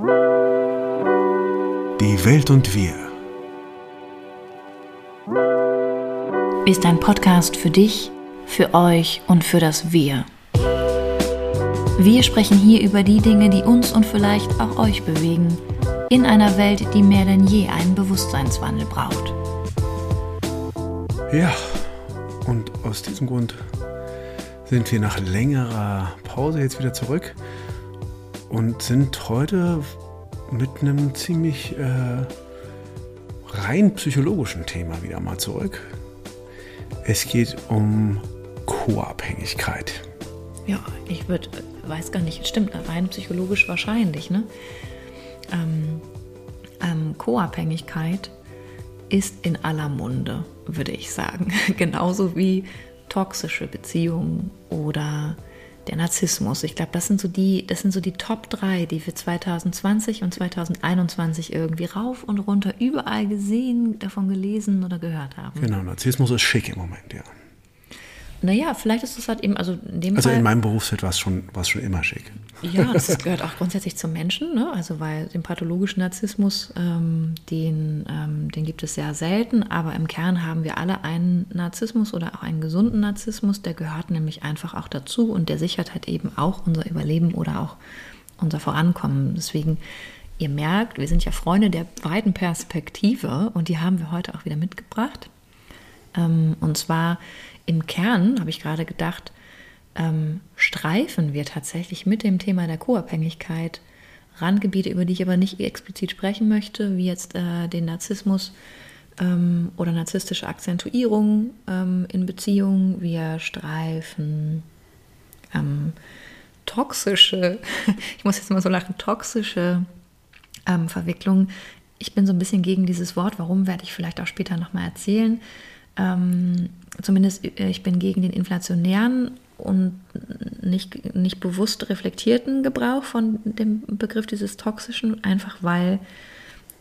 Die Welt und wir. Ist ein Podcast für dich, für euch und für das Wir. Wir sprechen hier über die Dinge, die uns und vielleicht auch euch bewegen, in einer Welt, die mehr denn je einen Bewusstseinswandel braucht. Ja, und aus diesem Grund sind wir nach längerer Pause jetzt wieder zurück und sind heute mit einem ziemlich äh, rein psychologischen Thema wieder mal zurück. Es geht um Co-Abhängigkeit. Ja, ich würde, weiß gar nicht, stimmt, rein psychologisch wahrscheinlich, ne? Ähm, ähm, Co-Abhängigkeit ist in aller Munde, würde ich sagen. Genauso wie toxische Beziehungen oder der Narzissmus. Ich glaube, das sind so die, das sind so die Top 3, die wir 2020 und 2021 irgendwie rauf und runter überall gesehen, davon gelesen oder gehört haben. Genau, Narzissmus ist schick im Moment, ja. Naja, vielleicht ist es halt eben, also in dem Also Fall. in meinem Berufsfeld war es schon, schon immer schick. Ja, das gehört auch grundsätzlich zum Menschen, ne? also weil den pathologischen Narzissmus, ähm, den, ähm, den gibt es sehr selten, aber im Kern haben wir alle einen Narzissmus oder auch einen gesunden Narzissmus, der gehört nämlich einfach auch dazu und der sichert halt eben auch unser Überleben oder auch unser Vorankommen. Deswegen, ihr merkt, wir sind ja Freunde der weiten Perspektive und die haben wir heute auch wieder mitgebracht. Ähm, und zwar im Kern, habe ich gerade gedacht, ähm, streifen wir tatsächlich mit dem Thema der Co-Abhängigkeit Randgebiete, über die ich aber nicht explizit sprechen möchte, wie jetzt äh, den Narzissmus ähm, oder narzisstische Akzentuierung ähm, in Beziehungen. Wir streifen ähm, toxische, ich muss jetzt mal so lachen, toxische ähm, Verwicklungen. Ich bin so ein bisschen gegen dieses Wort, warum werde ich vielleicht auch später nochmal erzählen. Ähm, zumindest äh, ich bin gegen den inflationären und nicht, nicht bewusst reflektierten Gebrauch von dem Begriff dieses toxischen, einfach weil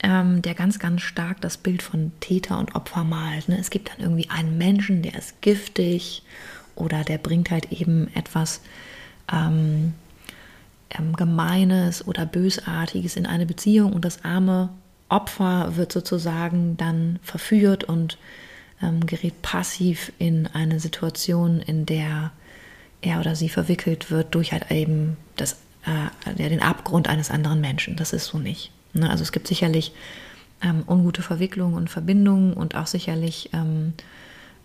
ähm, der ganz, ganz stark das Bild von Täter und Opfer malt. Ne? Es gibt dann irgendwie einen Menschen, der ist giftig oder der bringt halt eben etwas ähm, ähm, Gemeines oder Bösartiges in eine Beziehung und das arme Opfer wird sozusagen dann verführt und ähm, gerät passiv in eine Situation, in der er oder sie verwickelt wird durch halt eben das, äh, den Abgrund eines anderen Menschen. Das ist so nicht. Ne? Also es gibt sicherlich ähm, ungute Verwicklungen und Verbindungen und auch sicherlich ähm,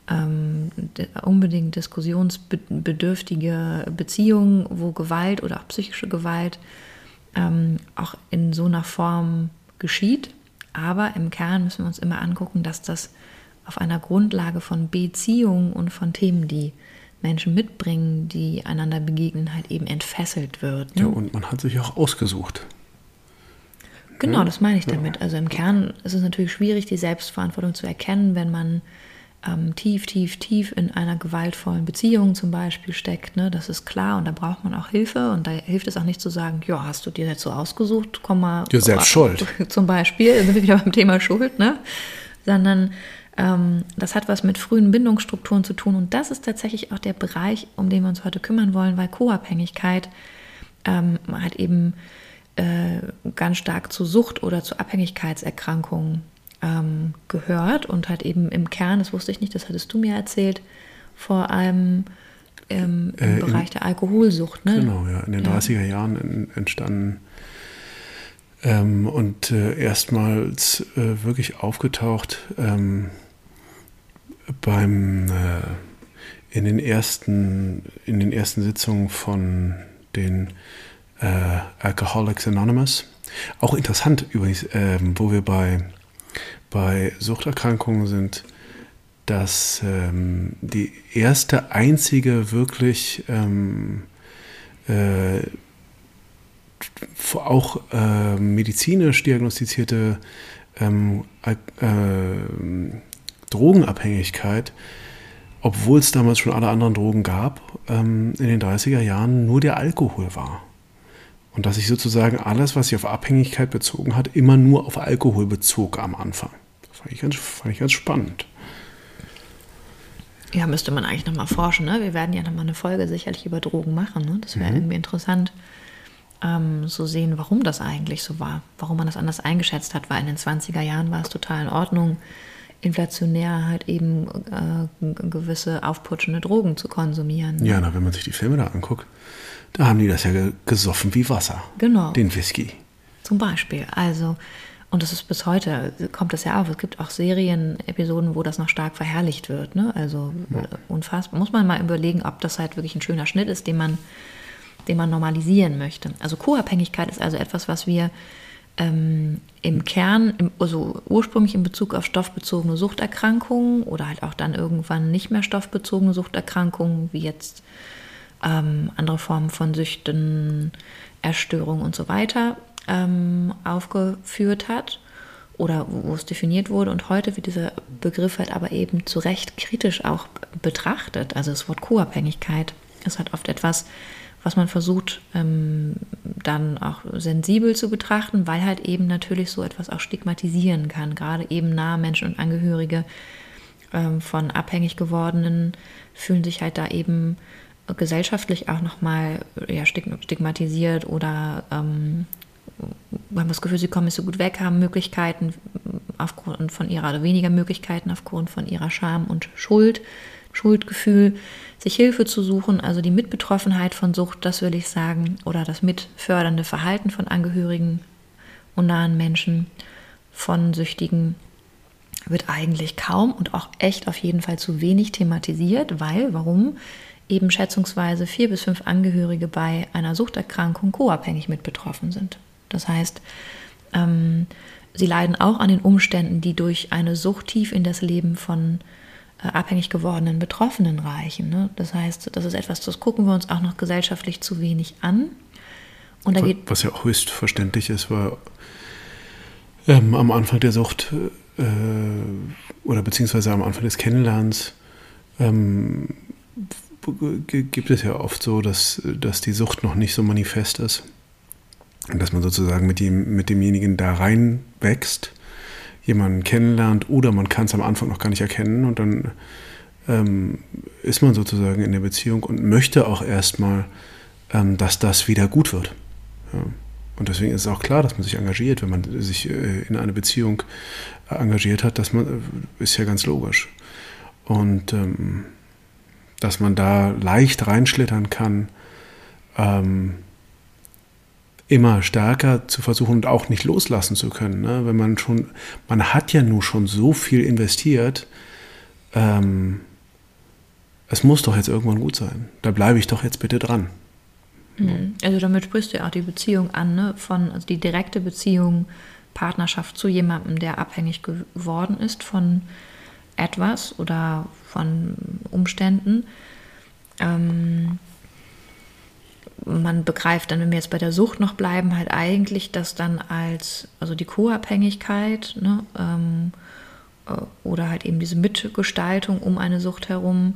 ähm, unbedingt diskussionsbedürftige Beziehungen, wo Gewalt oder auch psychische Gewalt ähm, auch in so einer Form geschieht. Aber im Kern müssen wir uns immer angucken, dass das auf einer Grundlage von Beziehungen und von Themen, die Menschen mitbringen, die einander begegnen, halt eben entfesselt wird. Ne? Ja, und man hat sich auch ausgesucht. Genau, das meine ich damit. Also im Kern ist es natürlich schwierig, die Selbstverantwortung zu erkennen, wenn man ähm, tief, tief, tief in einer gewaltvollen Beziehung zum Beispiel steckt. Ne? Das ist klar und da braucht man auch Hilfe und da hilft es auch nicht zu sagen, ja, hast du dir jetzt so ausgesucht, komm mal. Ja, selbst schuld. Zum Beispiel, sind wir wieder beim Thema Schuld, ne? Sondern das hat was mit frühen Bindungsstrukturen zu tun und das ist tatsächlich auch der Bereich, um den wir uns heute kümmern wollen, weil Co-Abhängigkeit ähm, halt eben äh, ganz stark zu Sucht oder zu Abhängigkeitserkrankungen ähm, gehört und halt eben im Kern, das wusste ich nicht, das hattest du mir erzählt, vor allem ähm, im äh, Bereich in, der Alkoholsucht. Ne? Genau, ja, in den ja. 30er Jahren entstanden ähm, und äh, erstmals äh, wirklich aufgetaucht ähm, beim äh, in den ersten in den ersten Sitzungen von den äh, Alcoholics Anonymous. Auch interessant übrigens, ähm, wo wir bei bei Suchterkrankungen sind, dass ähm, die erste einzige wirklich ähm, äh, auch äh, medizinisch diagnostizierte ähm, äh, Drogenabhängigkeit, obwohl es damals schon alle anderen Drogen gab, ähm, in den 30er Jahren nur der Alkohol war. Und dass sich sozusagen alles, was sich auf Abhängigkeit bezogen hat, immer nur auf Alkohol bezog am Anfang. Das fand ich ganz, fand ich ganz spannend. Ja, müsste man eigentlich nochmal forschen. Ne? Wir werden ja nochmal eine Folge sicherlich über Drogen machen. Ne? Das wäre mhm. irgendwie interessant. ähm, so sehen, warum das eigentlich so war, warum man das anders eingeschätzt hat, weil in den 20er Jahren war es total in Ordnung, inflationär halt eben äh, gewisse aufputschende Drogen zu konsumieren. Ja, na, wenn man sich die Filme da anguckt, da haben die das ja gesoffen wie Wasser. Genau. Den Whisky. Zum Beispiel. Also, und das ist bis heute, kommt das ja auf. Es gibt auch Serienepisoden, wo das noch stark verherrlicht wird. Ne? Also ja. unfassbar. Muss man mal überlegen, ob das halt wirklich ein schöner Schnitt ist, den man, den man normalisieren möchte. Also Co-Abhängigkeit ist also etwas, was wir ähm, im Kern, im, also ursprünglich in Bezug auf stoffbezogene Suchterkrankungen oder halt auch dann irgendwann nicht mehr stoffbezogene Suchterkrankungen, wie jetzt ähm, andere Formen von Süchten, Erstörungen und so weiter, ähm, aufgeführt hat oder wo es definiert wurde. Und heute wird dieser Begriff halt aber eben zu Recht kritisch auch betrachtet. Also das Wort Co-Abhängigkeit ist halt oft etwas, was man versucht ähm, dann auch sensibel zu betrachten, weil halt eben natürlich so etwas auch stigmatisieren kann. Gerade eben nahe Menschen und Angehörige ähm, von abhängig gewordenen fühlen sich halt da eben gesellschaftlich auch nochmal ja, stigmatisiert oder ähm, haben das Gefühl, sie kommen nicht so gut weg, haben Möglichkeiten aufgrund von ihrer oder weniger Möglichkeiten aufgrund von ihrer Scham und Schuld, Schuldgefühl, sich Hilfe zu suchen, also die Mitbetroffenheit von Sucht, das will ich sagen, oder das mitfördernde Verhalten von Angehörigen und nahen Menschen von Süchtigen wird eigentlich kaum und auch echt auf jeden Fall zu wenig thematisiert, weil, warum? Eben schätzungsweise vier bis fünf Angehörige bei einer Suchterkrankung co-abhängig mit betroffen sind. Das heißt, ähm, sie leiden auch an den Umständen, die durch eine Sucht tief in das Leben von abhängig gewordenen Betroffenen reichen. Ne? Das heißt, das ist etwas, das gucken wir uns auch noch gesellschaftlich zu wenig an. Und da geht Was ja auch höchst verständlich ist, weil ähm, am Anfang der Sucht äh, oder beziehungsweise am Anfang des Kennenlernens ähm, gibt es ja oft so, dass, dass die Sucht noch nicht so manifest ist dass man sozusagen mit, dem, mit demjenigen da reinwächst, jemanden kennenlernt oder man kann es am Anfang noch gar nicht erkennen und dann ähm, ist man sozusagen in der Beziehung und möchte auch erstmal, ähm, dass das wieder gut wird. Ja. Und deswegen ist es auch klar, dass man sich engagiert, wenn man sich äh, in eine Beziehung äh, engagiert hat, dass man, äh, ist ja ganz logisch. Und ähm, dass man da leicht reinschlittern kann, ähm, immer stärker zu versuchen und auch nicht loslassen zu können. Ne? Wenn man schon, man hat ja nur schon so viel investiert, ähm, es muss doch jetzt irgendwann gut sein. Da bleibe ich doch jetzt bitte dran. Mhm. Also damit sprichst du ja auch die Beziehung an, ne? von also die direkte Beziehung, Partnerschaft zu jemandem, der abhängig geworden ist von etwas oder von Umständen. Ähm, man begreift dann, wenn wir jetzt bei der Sucht noch bleiben, halt eigentlich das dann als, also die Co-Abhängigkeit ne, ähm, äh, oder halt eben diese Mitgestaltung um eine Sucht herum,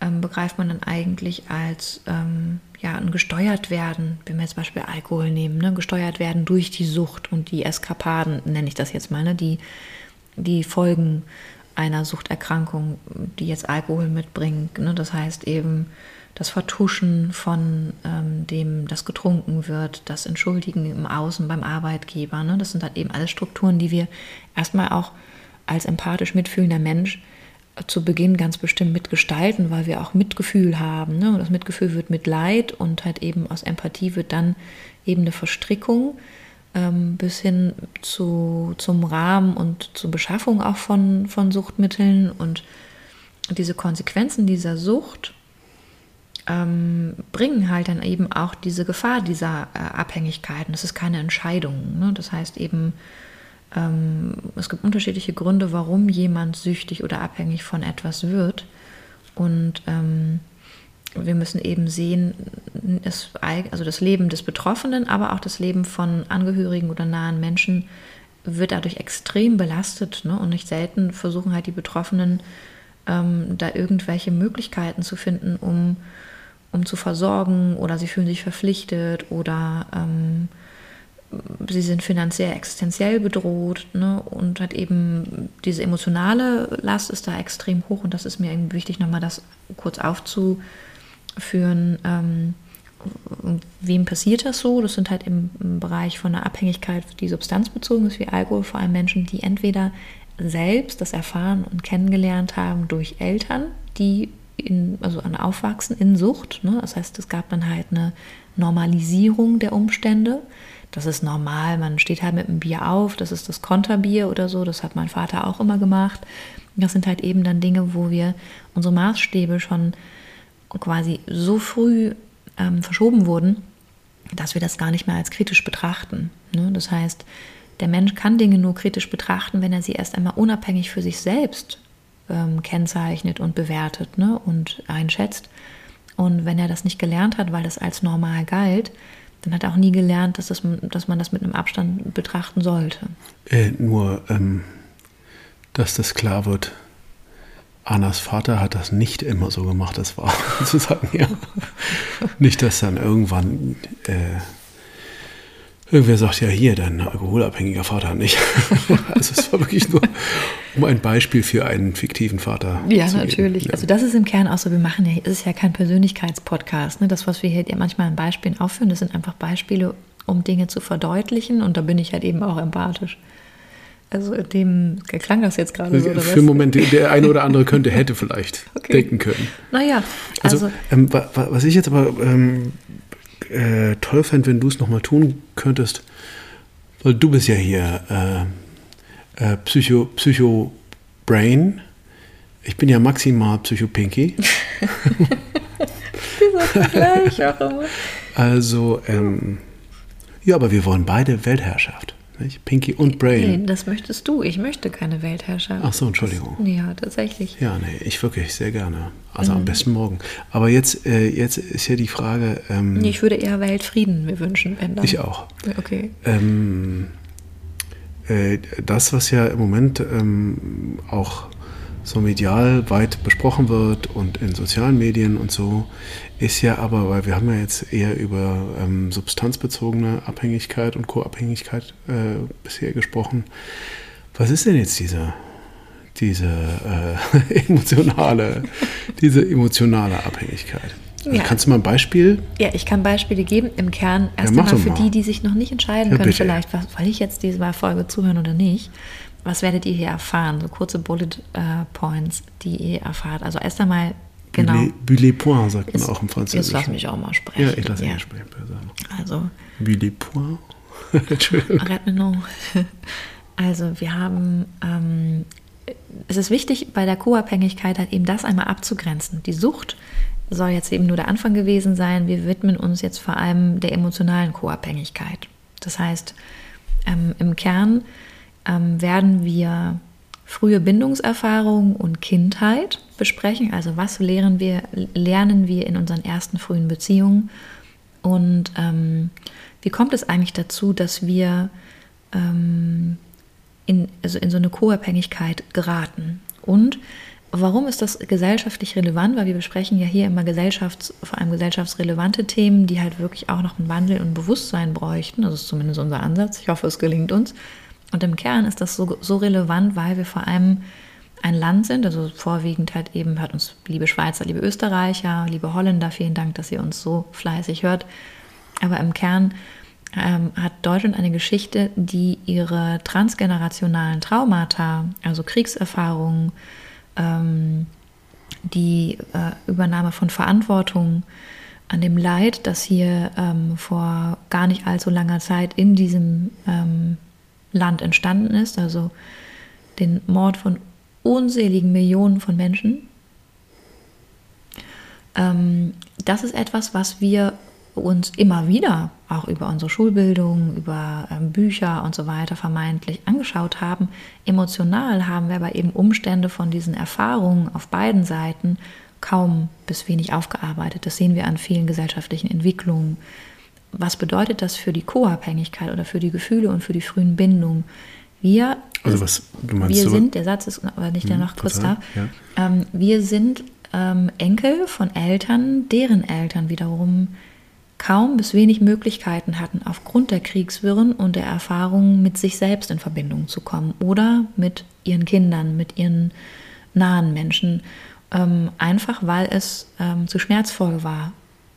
ähm, begreift man dann eigentlich als ähm, ja, ein gesteuert werden, wenn wir jetzt zum Beispiel Alkohol nehmen, ne, gesteuert werden durch die Sucht und die Eskapaden, nenne ich das jetzt mal, ne, die, die Folgen einer Suchterkrankung, die jetzt Alkohol mitbringt. Ne, das heißt eben, das Vertuschen von ähm, dem, das getrunken wird, das Entschuldigen im Außen beim Arbeitgeber. Ne? Das sind halt eben alles Strukturen, die wir erstmal auch als empathisch mitfühlender Mensch äh, zu Beginn ganz bestimmt mitgestalten, weil wir auch Mitgefühl haben. Ne? Und das Mitgefühl wird mit Leid und halt eben aus Empathie wird dann eben eine Verstrickung ähm, bis hin zu, zum Rahmen und zur Beschaffung auch von, von Suchtmitteln und diese Konsequenzen dieser Sucht ähm, bringen halt dann eben auch diese Gefahr dieser äh, Abhängigkeiten. Das ist keine Entscheidung. Ne? Das heißt eben, ähm, es gibt unterschiedliche Gründe, warum jemand süchtig oder abhängig von etwas wird. Und ähm, wir müssen eben sehen, das, also das Leben des Betroffenen, aber auch das Leben von Angehörigen oder nahen Menschen wird dadurch extrem belastet. Ne? Und nicht selten versuchen halt die Betroffenen, ähm, da irgendwelche Möglichkeiten zu finden, um um zu versorgen oder sie fühlen sich verpflichtet oder ähm, sie sind finanziell existenziell bedroht ne? und hat eben diese emotionale Last ist da extrem hoch und das ist mir eben wichtig, nochmal das kurz aufzuführen. Ähm, wem passiert das so? Das sind halt im, im Bereich von einer Abhängigkeit, die substanzbezogen ist, wie Alkohol, vor allem Menschen, die entweder selbst das erfahren und kennengelernt haben durch Eltern, die in, also an Aufwachsen in Sucht. Ne? Das heißt, es gab dann halt eine Normalisierung der Umstände. Das ist normal, man steht halt mit einem Bier auf, das ist das Konterbier oder so, das hat mein Vater auch immer gemacht. Das sind halt eben dann Dinge, wo wir unsere Maßstäbe schon quasi so früh ähm, verschoben wurden, dass wir das gar nicht mehr als kritisch betrachten. Ne? Das heißt, der Mensch kann Dinge nur kritisch betrachten, wenn er sie erst einmal unabhängig für sich selbst ähm, kennzeichnet und bewertet ne? und einschätzt. Und wenn er das nicht gelernt hat, weil das als normal galt, dann hat er auch nie gelernt, dass, das, dass man das mit einem Abstand betrachten sollte. Äh, nur, ähm, dass das klar wird, Annas Vater hat das nicht immer so gemacht, das war sozusagen, ja. Nicht, dass dann irgendwann äh, irgendwer sagt, ja, hier, dein alkoholabhängiger Vater nicht. also es war wirklich nur um ein Beispiel für einen fiktiven Vater. Ja, zu natürlich. Ja. Also das ist im Kern auch so, wir machen ja, es ist ja kein Persönlichkeitspodcast. Ne? Das, was wir hier manchmal in Beispielen aufführen, das sind einfach Beispiele, um Dinge zu verdeutlichen und da bin ich halt eben auch empathisch. Also dem klang das jetzt gerade so. Für einen Moment, der eine oder andere könnte, hätte vielleicht okay. denken können. Naja, also. also ähm, was ich jetzt aber ähm, äh, toll fände, wenn du es nochmal tun könntest, weil du bist ja hier äh, äh, Psycho, Psycho Brain. Ich bin ja maximal Psycho Pinky. Vergleich auch immer. Also, ähm, ja, aber wir wollen beide Weltherrschaft. Nicht? Pinky und Brain. Nee, das möchtest du. Ich möchte keine Weltherrschaft. Ach so, Entschuldigung. Das, ja, tatsächlich. Ja, nee, ich wirklich sehr gerne. Also mhm. am besten morgen. Aber jetzt, äh, jetzt ist ja die Frage. Ähm, ich würde eher Weltfrieden mir wünschen, wenn dann. Ich auch. Okay. Ähm, äh, das, was ja im Moment ähm, auch so medial weit besprochen wird und in sozialen Medien und so, ist ja aber, weil wir haben ja jetzt eher über ähm, substanzbezogene Abhängigkeit und Co-Abhängigkeit äh, bisher gesprochen. Was ist denn jetzt diese, diese äh, emotionale, diese emotionale Abhängigkeit? Ja. Kannst du mal ein Beispiel? Ja, ich kann Beispiele geben. Im Kern erst ja, einmal für mal. die, die sich noch nicht entscheiden ja, können, bitte. vielleicht, was, soll ich jetzt diese Folge zuhören oder nicht. Was werdet ihr hier erfahren? So kurze Bullet äh, Points, die ihr erfahrt. Also erst einmal Genau. Bullet point sagt man auch im Französischen. Jetzt lass mich auch mal sprechen. Ja, ich lasse ja. mich sprechen. Also. Bullet point. Entschuldigung. Also wir haben, ähm, es ist wichtig bei der Co-Abhängigkeit halt eben das einmal abzugrenzen. Die Sucht soll jetzt eben nur der Anfang gewesen sein. Wir widmen uns jetzt vor allem der emotionalen Co-Abhängigkeit. Das heißt, ähm, im Kern ähm, werden wir frühe Bindungserfahrung und Kindheit besprechen. Also was lernen wir, lernen wir in unseren ersten frühen Beziehungen und ähm, wie kommt es eigentlich dazu, dass wir ähm, in, also in so eine Co-Abhängigkeit geraten? Und warum ist das gesellschaftlich relevant? Weil wir besprechen ja hier immer gesellschafts-, vor allem gesellschaftsrelevante Themen, die halt wirklich auch noch einen Wandel und Bewusstsein bräuchten. Das ist zumindest unser Ansatz. Ich hoffe, es gelingt uns. Und im Kern ist das so, so relevant, weil wir vor allem ein Land sind, also vorwiegend halt eben hört uns liebe Schweizer, liebe Österreicher, liebe Holländer, vielen Dank, dass ihr uns so fleißig hört. Aber im Kern ähm, hat Deutschland eine Geschichte, die ihre transgenerationalen Traumata, also Kriegserfahrungen, ähm, die äh, Übernahme von Verantwortung an dem Leid, das hier ähm, vor gar nicht allzu langer Zeit in diesem ähm, Land entstanden ist, also den Mord von unzähligen Millionen von Menschen. Ähm, das ist etwas, was wir uns immer wieder auch über unsere Schulbildung, über ähm, Bücher und so weiter vermeintlich angeschaut haben. Emotional haben wir aber eben Umstände von diesen Erfahrungen auf beiden Seiten kaum bis wenig aufgearbeitet. Das sehen wir an vielen gesellschaftlichen Entwicklungen, was bedeutet das für die Co-Abhängigkeit oder für die Gefühle und für die frühen Bindungen? Wir, also was, du meinst wir so sind, der Satz ist, aber nicht hm, noch kurz da, ja. ähm, wir sind ähm, Enkel von Eltern, deren Eltern wiederum kaum bis wenig Möglichkeiten hatten, aufgrund der Kriegswirren und der Erfahrungen mit sich selbst in Verbindung zu kommen oder mit ihren Kindern, mit ihren nahen Menschen, ähm, einfach weil es ähm, zu schmerzvoll war,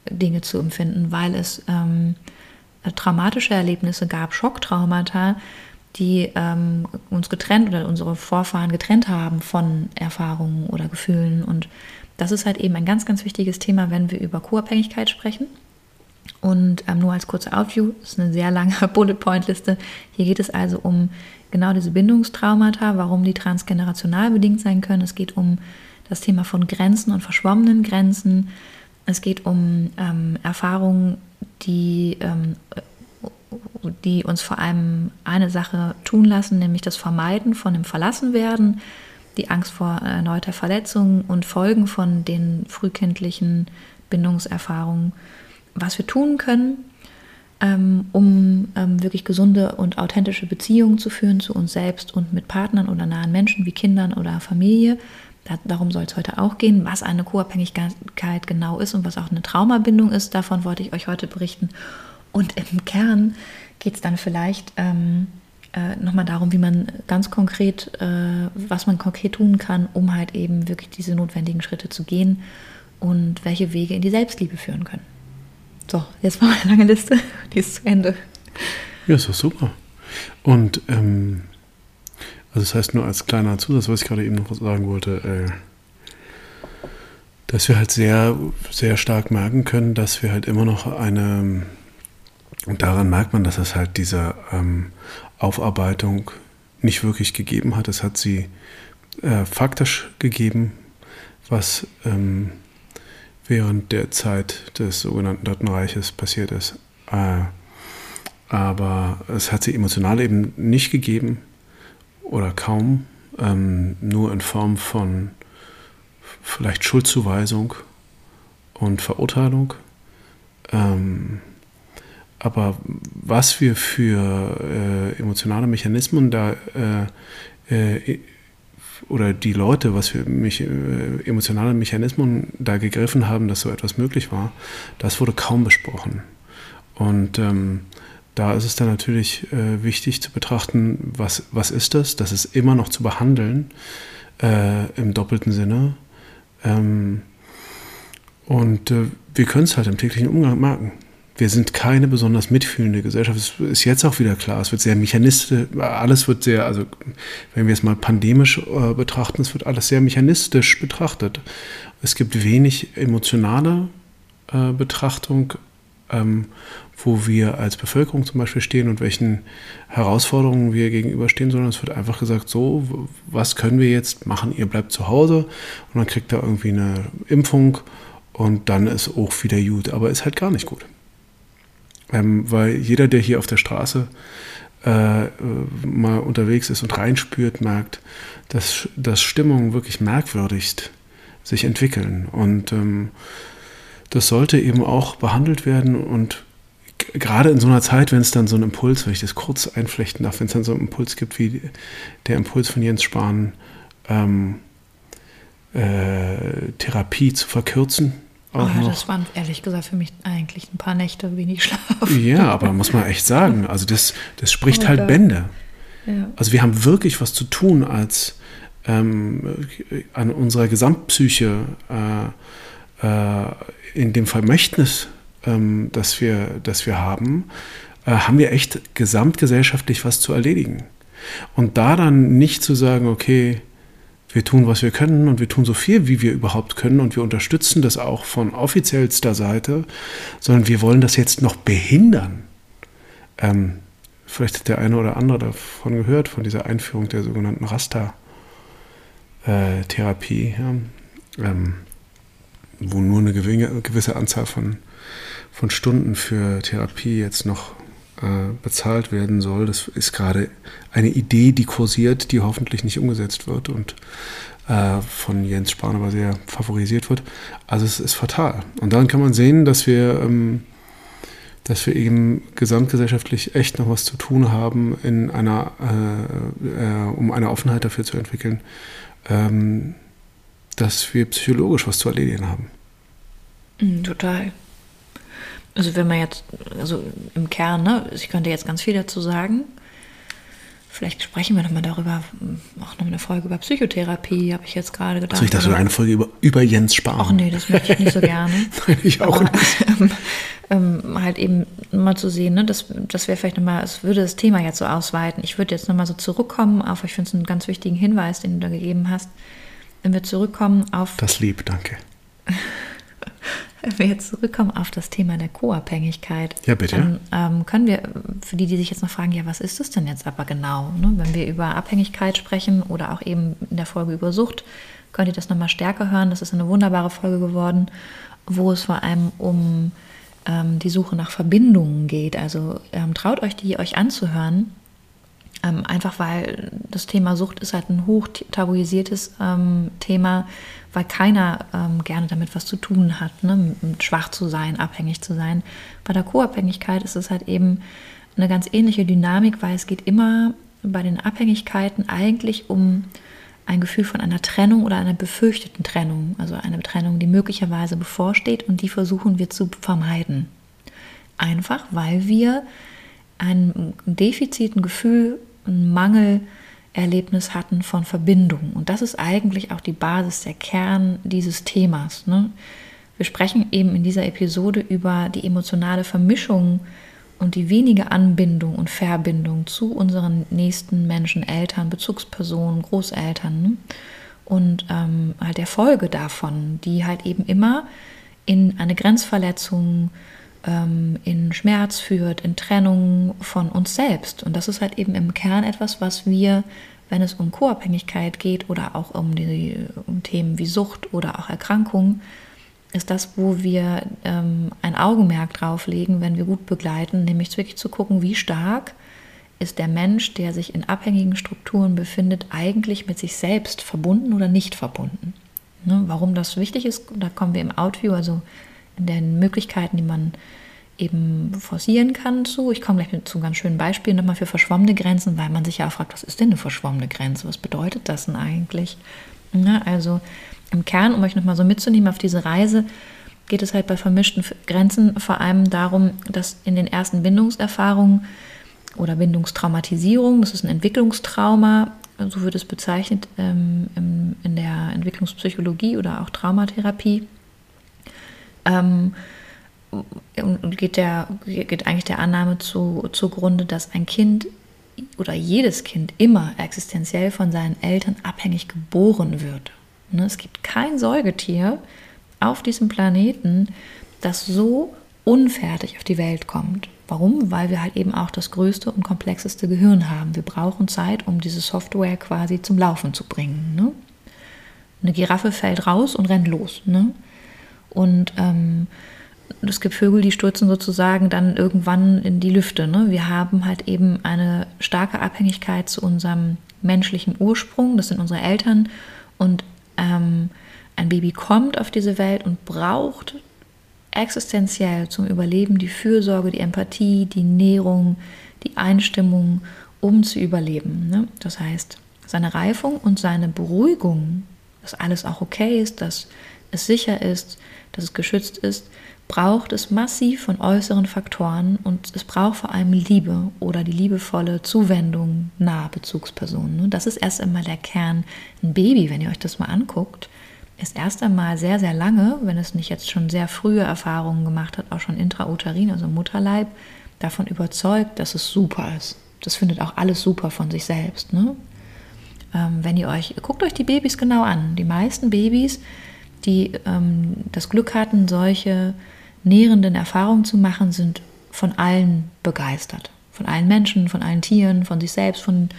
Dinge zu empfinden, weil es ähm, traumatische Erlebnisse gab, Schocktraumata, die ähm, uns getrennt oder unsere Vorfahren getrennt haben von Erfahrungen oder Gefühlen. Und das ist halt eben ein ganz, ganz wichtiges Thema, wenn wir über Co-Abhängigkeit sprechen. Und ähm, nur als kurzer Overview, das ist eine sehr lange Bullet-Point-Liste. Hier geht es also um genau diese Bindungstraumata, warum die transgenerational bedingt sein können. Es geht um das Thema von Grenzen und verschwommenen Grenzen. Es geht um ähm, Erfahrungen, die ähm, die uns vor allem eine Sache tun lassen, nämlich das Vermeiden von dem Verlassenwerden, die Angst vor erneuter Verletzung und Folgen von den frühkindlichen Bindungserfahrungen. Was wir tun können, ähm, um ähm, wirklich gesunde und authentische Beziehungen zu führen zu uns selbst und mit Partnern oder nahen Menschen wie Kindern oder Familie. Darum soll es heute auch gehen, was eine Co-Abhängigkeit genau ist und was auch eine Traumabindung ist. Davon wollte ich euch heute berichten. Und im Kern geht es dann vielleicht ähm, äh, nochmal darum, wie man ganz konkret, äh, was man konkret tun kann, um halt eben wirklich diese notwendigen Schritte zu gehen und welche Wege in die Selbstliebe führen können. So, jetzt war meine lange Liste, die ist zu Ende. Ja, ist doch super. Und ähm, also das heißt nur als kleiner Zusatz, was ich gerade eben noch sagen wollte, äh, dass wir halt sehr, sehr stark merken können, dass wir halt immer noch eine und daran merkt man, dass es halt diese ähm, Aufarbeitung nicht wirklich gegeben hat. Es hat sie äh, faktisch gegeben, was ähm, während der Zeit des sogenannten Dritten Reiches passiert ist. Äh, aber es hat sie emotional eben nicht gegeben oder kaum, ähm, nur in Form von vielleicht Schuldzuweisung und Verurteilung. Ähm, aber was wir für äh, emotionale Mechanismen da äh, äh, oder die Leute, was für mich, äh, emotionale Mechanismen da gegriffen haben, dass so etwas möglich war, das wurde kaum besprochen. Und ähm, da ist es dann natürlich äh, wichtig zu betrachten, was, was ist das? Das ist immer noch zu behandeln äh, im doppelten Sinne. Ähm, und wir können es halt im täglichen Umgang merken wir sind keine besonders mitfühlende Gesellschaft. Es ist jetzt auch wieder klar, es wird sehr mechanistisch, alles wird sehr, also wenn wir es mal pandemisch äh, betrachten, es wird alles sehr mechanistisch betrachtet. Es gibt wenig emotionale äh, Betrachtung, ähm, wo wir als Bevölkerung zum Beispiel stehen und welchen Herausforderungen wir gegenüberstehen, sondern es wird einfach gesagt, so, was können wir jetzt machen? Ihr bleibt zu Hause und dann kriegt er irgendwie eine Impfung und dann ist auch wieder gut, aber ist halt gar nicht gut. Ähm, weil jeder, der hier auf der Straße äh, mal unterwegs ist und reinspürt, merkt, dass, dass Stimmungen wirklich merkwürdigst sich entwickeln. Und ähm, das sollte eben auch behandelt werden und gerade in so einer Zeit, wenn es dann so einen Impuls, wenn ich das kurz einflechten darf, wenn es dann so einen Impuls gibt wie der Impuls von Jens Spahn, ähm, äh, Therapie zu verkürzen, auch oh, das waren ehrlich gesagt für mich eigentlich ein paar Nächte wenig Schlaf. Ja, aber muss man echt sagen, also das, das spricht oh halt God. Bände. Ja. Also wir haben wirklich was zu tun als ähm, an unserer Gesamtpsyche, äh, in dem Vermächtnis, ähm, das, wir, das wir haben, äh, haben wir echt gesamtgesellschaftlich was zu erledigen. Und da dann nicht zu sagen, okay, wir tun, was wir können und wir tun so viel, wie wir überhaupt können und wir unterstützen das auch von offiziellster Seite, sondern wir wollen das jetzt noch behindern. Ähm, vielleicht hat der eine oder andere davon gehört, von dieser Einführung der sogenannten Rasta-Therapie, ja, ähm, wo nur eine gewisse Anzahl von, von Stunden für Therapie jetzt noch äh, bezahlt werden soll. Das ist gerade eine Idee, die kursiert, die hoffentlich nicht umgesetzt wird und äh, von Jens Spahn aber sehr favorisiert wird. Also es ist fatal. Und dann kann man sehen, dass wir, ähm, dass wir eben gesamtgesellschaftlich echt noch was zu tun haben, in einer, äh, äh, um eine Offenheit dafür zu entwickeln, ähm, dass wir psychologisch was zu erledigen haben. Mhm, total. Also wenn man jetzt, also im Kern, ne, ich könnte jetzt ganz viel dazu sagen. Vielleicht sprechen wir nochmal darüber, auch noch eine Folge über Psychotherapie, habe ich jetzt gerade gedacht. Also ich dachte, eine Folge über, über Jens Spahn. Ach nee, das möchte ich nicht so gerne. Nein, ich auch Aber, nicht. ähm, ähm, halt eben mal zu sehen, ne, das, das wäre vielleicht nochmal, es würde das Thema jetzt so ausweiten. Ich würde jetzt nochmal so zurückkommen auf, ich finde es einen ganz wichtigen Hinweis, den du da gegeben hast. Wenn wir zurückkommen auf Das lieb, danke. Wenn wir jetzt zurückkommen auf das Thema der Co-Abhängigkeit, Ja, bitte. dann ähm, können wir, für die, die sich jetzt noch fragen, ja, was ist das denn jetzt aber genau? Ne? Wenn wir über Abhängigkeit sprechen oder auch eben in der Folge über Sucht, könnt ihr das nochmal stärker hören. Das ist eine wunderbare Folge geworden, wo es vor allem um ähm, die Suche nach Verbindungen geht. Also ähm, traut euch die euch anzuhören, ähm, einfach weil das Thema Sucht ist halt ein hoch tabuisiertes ähm, Thema, weil keiner ähm, gerne damit was zu tun hat, ne? schwach zu sein, abhängig zu sein. Bei der Co-Abhängigkeit ist es halt eben eine ganz ähnliche Dynamik, weil es geht immer bei den Abhängigkeiten eigentlich um ein Gefühl von einer Trennung oder einer befürchteten Trennung, also eine Trennung, die möglicherweise bevorsteht und die versuchen wir zu vermeiden. Einfach weil wir ein Defizit, ein Gefühl, ein Mangelerlebnis hatten von Verbindung. Und das ist eigentlich auch die Basis, der Kern dieses Themas. Ne? Wir sprechen eben in dieser Episode über die emotionale Vermischung und die wenige Anbindung und Verbindung zu unseren nächsten Menschen, Eltern, Bezugspersonen, Großeltern. Ne? Und ähm, halt der Folge davon, die halt eben immer in eine Grenzverletzung, ähm, in Schmerz führt, in Trennung von uns selbst. Und das ist halt eben im Kern etwas, was wir, wenn es um Co-Abhängigkeit geht oder auch um, die, um Themen wie Sucht oder auch Erkrankungen, ist das, wo wir ähm, ein Augenmerk drauf legen, wenn wir gut begleiten, nämlich wirklich zu gucken, wie stark ist der Mensch, der sich in abhängigen Strukturen befindet, eigentlich mit sich selbst verbunden oder nicht verbunden. Ne? Warum das wichtig ist, da kommen wir im Outview, also in den Möglichkeiten, die man eben forcieren kann zu. Ich komme gleich mit zu einem ganz schönen Beispiel nochmal für verschwommene Grenzen, weil man sich ja auch fragt, was ist denn eine verschwommene Grenze? Was bedeutet das denn eigentlich? Ja, also im Kern, um euch nochmal so mitzunehmen auf diese Reise, geht es halt bei vermischten Grenzen vor allem darum, dass in den ersten Bindungserfahrungen oder Bindungstraumatisierung, das ist ein Entwicklungstrauma, so wird es bezeichnet ähm, in der Entwicklungspsychologie oder auch Traumatherapie, ähm, und geht, der, geht eigentlich der Annahme zu, zugrunde, dass ein Kind oder jedes Kind immer existenziell von seinen Eltern abhängig geboren wird. Ne, es gibt kein Säugetier auf diesem Planeten, das so unfertig auf die Welt kommt. Warum? Weil wir halt eben auch das größte und komplexeste Gehirn haben. Wir brauchen Zeit, um diese Software quasi zum Laufen zu bringen. Ne? Eine Giraffe fällt raus und rennt los. Und ähm, es gibt Vögel, die stürzen sozusagen dann irgendwann in die Lüfte. Ne? Wir haben halt eben eine starke Abhängigkeit zu unserem menschlichen Ursprung, das sind unsere Eltern. Und ähm, ein Baby kommt auf diese Welt und braucht existenziell zum Überleben die Fürsorge, die Empathie, die Nährung, die Einstimmung, um zu überleben. Ne? Das heißt, seine Reifung und seine Beruhigung, dass alles auch okay ist, dass es sicher ist, dass es geschützt ist, braucht es massiv von äußeren Faktoren und es braucht vor allem Liebe oder die liebevolle Zuwendung nahe Bezugspersonen. Das ist erst einmal der Kern. Ein Baby, wenn ihr euch das mal anguckt, ist erst einmal sehr, sehr lange, wenn es nicht jetzt schon sehr frühe Erfahrungen gemacht hat, auch schon intrauterin, also Mutterleib, davon überzeugt, dass es super ist. Das findet auch alles super von sich selbst. Ne? Ähm, wenn ihr euch, guckt euch die Babys genau an. Die meisten Babys, die ähm, das Glück hatten, solche nährenden Erfahrungen zu machen, sind von allen begeistert. Von allen Menschen, von allen Tieren, von sich selbst, von,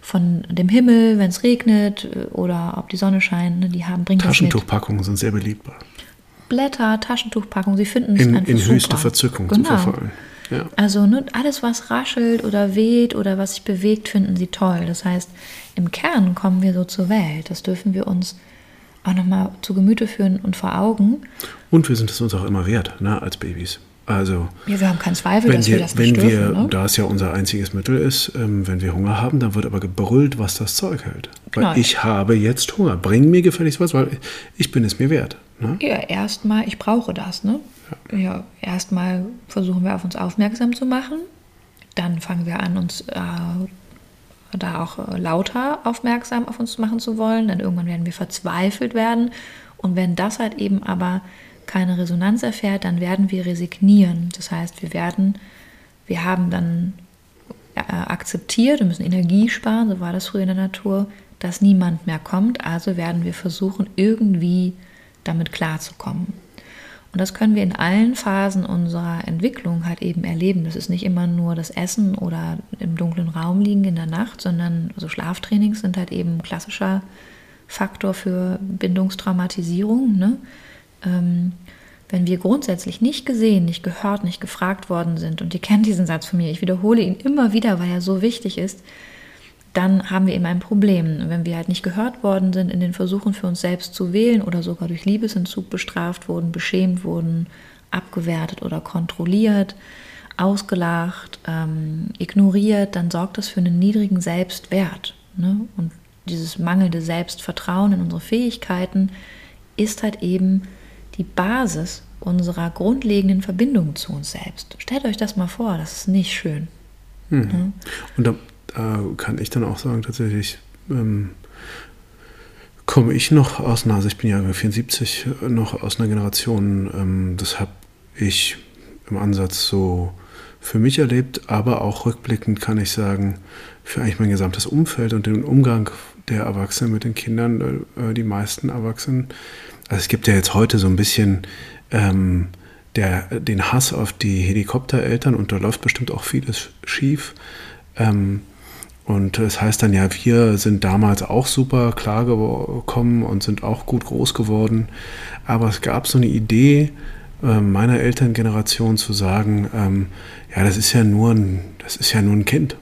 von dem Himmel, wenn es regnet äh, oder ob die Sonne scheint. Ne, die haben, bringen Taschentuchpackungen sind sehr beliebt. Blätter, Taschentuchpackungen, sie finden es in, in super. höchste Verzückung genau. zu verfallen. Ja. Also ne, alles, was raschelt oder weht oder was sich bewegt, finden sie toll. Das heißt, im Kern kommen wir so zur Welt. Das dürfen wir uns auch nochmal zu Gemüte führen und vor Augen. Und wir sind es uns auch immer wert, ne, als Babys. Also, ja, wir haben keinen Zweifel, wenn dass wir, wir das wenn nicht wir, dürfen. Ne? da es ja unser einziges Mittel ist, ähm, wenn wir Hunger haben, dann wird aber gebrüllt, was das Zeug hält. Weil Genau. ich habe jetzt Hunger. Bring mir gefälligst was, weil ich bin es mir wert. Ne? Ja, erstmal, ich brauche das. Ne? Ja, erstmal versuchen wir auf uns aufmerksam zu machen. Dann fangen wir an, uns äh, da auch äh, lauter aufmerksam auf uns machen zu wollen. Dann irgendwann werden wir verzweifelt werden. Und wenn das halt eben aber keine Resonanz erfährt, dann werden wir resignieren. Das heißt, wir werden, wir haben dann äh, akzeptiert, wir müssen Energie sparen, so war das früher in der Natur, dass niemand mehr kommt. Also werden wir versuchen, irgendwie damit klarzukommen. Und das können wir in allen Phasen unserer Entwicklung halt eben erleben. Das ist nicht immer nur das Essen oder im dunklen Raum liegen in der Nacht, sondern so Schlaftrainings sind halt eben ein klassischer Faktor für Bindungstraumatisierung. Ne? Ähm, wenn wir grundsätzlich nicht gesehen, nicht gehört, nicht gefragt worden sind, und ihr kennt diesen Satz von mir, ich wiederhole ihn immer wieder, weil er so wichtig ist, dann haben wir eben ein Problem. Wenn wir halt nicht gehört worden sind in den Versuchen für uns selbst zu wählen oder sogar durch Liebesentzug bestraft wurden, beschämt wurden, abgewertet oder kontrolliert, ausgelacht, ähm, ignoriert, dann sorgt das für einen niedrigen Selbstwert. Ne? Und dieses mangelnde Selbstvertrauen in unsere Fähigkeiten ist halt eben die Basis unserer grundlegenden Verbindung zu uns selbst. Stellt euch das mal vor, das ist nicht schön. Mhm. Ja? Und da, da, kann ich dann auch sagen, tatsächlich ähm, komme ich noch aus einer, also ich bin ja 74, noch aus einer Generation, ähm, das habe ich im Ansatz so für mich erlebt, aber auch rückblickend kann ich sagen, für eigentlich mein gesamtes Umfeld und den Umgang der Erwachsenen mit den Kindern, äh, die meisten Erwachsenen, also es gibt ja jetzt heute so ein bisschen ähm, der, den Hass auf die Helikoptereltern und da läuft bestimmt auch vieles schief. Ähm, und das heißt dann ja, wir sind damals auch super klar gekommen und sind auch gut groß geworden. Aber es gab so eine Idee äh, meiner Elterngeneration zu sagen, ähm, ja, das ist ja nur ein, das ist ja nur ein Kind.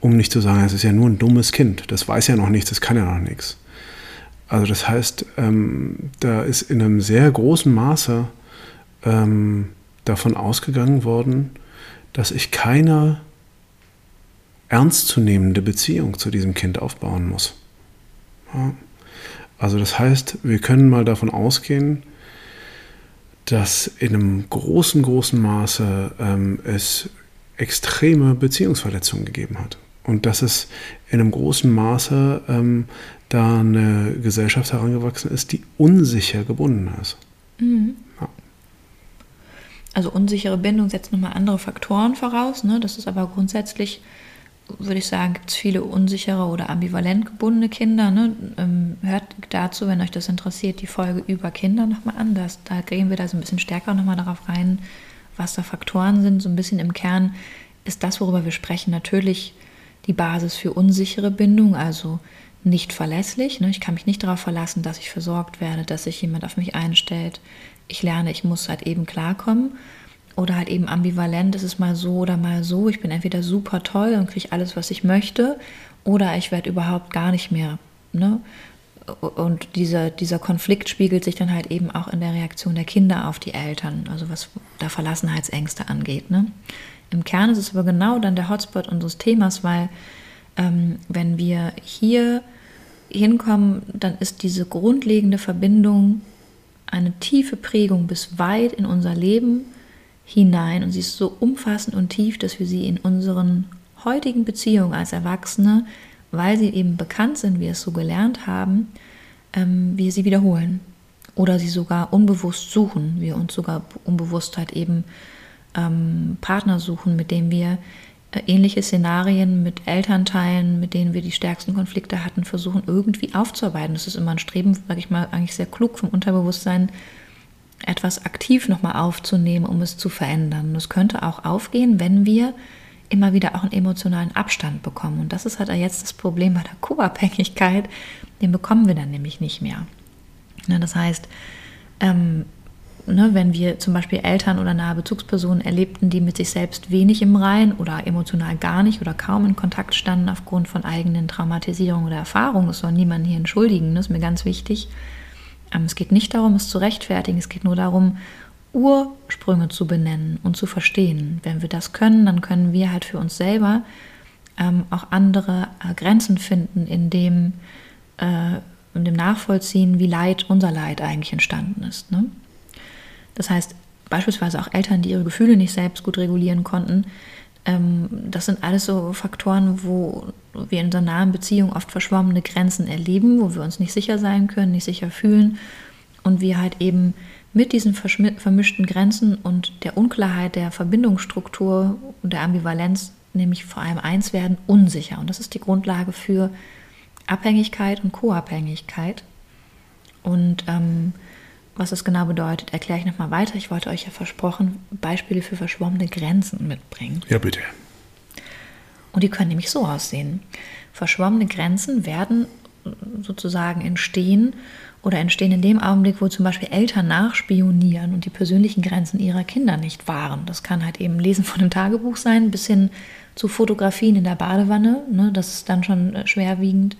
Um nicht zu sagen, es ist ja nur ein dummes Kind. Das weiß ja noch nichts, das kann ja noch nichts. Also das heißt, ähm, da ist in einem sehr großen Maße ähm, davon ausgegangen worden, dass ich keine ernstzunehmende Beziehung zu diesem Kind aufbauen muss. Ja. Also das heißt, wir können mal davon ausgehen, dass in einem großen, großen Maße ähm, es extreme Beziehungsverletzungen gegeben hat. Und dass es in einem großen Maße ähm, da eine Gesellschaft herangewachsen ist, die unsicher gebunden ist. Mhm. Ja. Also unsichere Bindung setzt nochmal andere Faktoren voraus. Ne? Das ist aber grundsätzlich, würde ich sagen, gibt es viele unsichere oder ambivalent gebundene Kinder. Ne? Ähm, hört dazu, wenn euch das interessiert, die Folge über Kinder nochmal an. Das, da gehen wir da so ein bisschen stärker nochmal darauf rein, was da Faktoren sind. So ein bisschen im Kern ist das, worüber wir sprechen, natürlich die Basis für unsichere Bindung, also nicht verlässlich. Ne? Ich kann mich nicht darauf verlassen, dass ich versorgt werde, dass sich jemand auf mich einstellt. Ich lerne, ich muss halt eben klarkommen. Oder halt eben ambivalent, es ist mal so oder mal so. Ich bin entweder super toll und kriege alles, was ich möchte, oder ich werde überhaupt gar nicht mehr. Ne? Und dieser, dieser Konflikt spiegelt sich dann halt eben auch in der Reaktion der Kinder auf die Eltern, also was da Verlassenheitsängste angeht. Ne? Im Kern ist es aber genau dann der Hotspot unseres Themas, weil ähm, wenn wir hier hinkommen, dann ist diese grundlegende Verbindung eine tiefe Prägung bis weit in unser Leben hinein und sie ist so umfassend und tief, dass wir sie in unseren heutigen Beziehungen als Erwachsene, weil sie eben bekannt sind, wir es so gelernt haben, ähm, wir sie wiederholen oder sie sogar unbewusst suchen, wir uns sogar unbewusst halt eben ähm, Partner suchen, mit dem wir äh, ähnliche Szenarien mit Elternteilen, mit denen wir die stärksten Konflikte hatten, versuchen irgendwie aufzuarbeiten. Das ist immer ein Streben, sage ich mal, eigentlich sehr klug vom Unterbewusstsein, etwas aktiv nochmal aufzunehmen, um es zu verändern. Das könnte auch aufgehen, wenn wir immer wieder auch einen emotionalen Abstand bekommen. Und das ist halt jetzt das Problem bei der Co-Abhängigkeit. Den bekommen wir dann nämlich nicht mehr. Das heißt, ähm, ne, wenn wir zum Beispiel Eltern oder nahe Bezugspersonen erlebten, die mit sich selbst wenig im Rein oder emotional gar nicht oder kaum in Kontakt standen aufgrund von eigenen Traumatisierungen oder Erfahrungen, das soll niemand hier entschuldigen, das ist mir ganz wichtig. Ähm, es geht nicht darum, es zu rechtfertigen, es geht nur darum, Ursprünge zu benennen und zu verstehen. Wenn wir das können, dann können wir halt für uns selber ähm, auch andere äh, Grenzen finden, in dem, äh, in dem Nachvollziehen, wie Leid, unser Leid eigentlich entstanden ist. Ne? Das heißt, beispielsweise auch Eltern, die ihre Gefühle nicht selbst gut regulieren konnten, das sind alles so Faktoren, wo wir in so nahen Beziehungen oft verschwommene Grenzen erleben, wo wir uns nicht sicher sein können, nicht sicher fühlen und wir halt eben mit diesen vermischten Grenzen und der Unklarheit der Verbindungsstruktur und der Ambivalenz, nämlich vor allem eins werden, unsicher. Und das ist die Grundlage für Abhängigkeit und Co-Abhängigkeit. Und ähm, was das genau bedeutet, erkläre ich nochmal weiter. Ich wollte euch ja versprochen Beispiele für verschwommene Grenzen mitbringen. Ja, bitte. Und die können nämlich so aussehen. Verschwommene Grenzen werden sozusagen entstehen oder entstehen in dem Augenblick, wo zum Beispiel Eltern nachspionieren und die persönlichen Grenzen ihrer Kinder nicht wahren. Das kann halt eben Lesen von einem Tagebuch sein, bis hin zu Fotografien in der Badewanne. Ne, das ist dann schon schwerwiegend.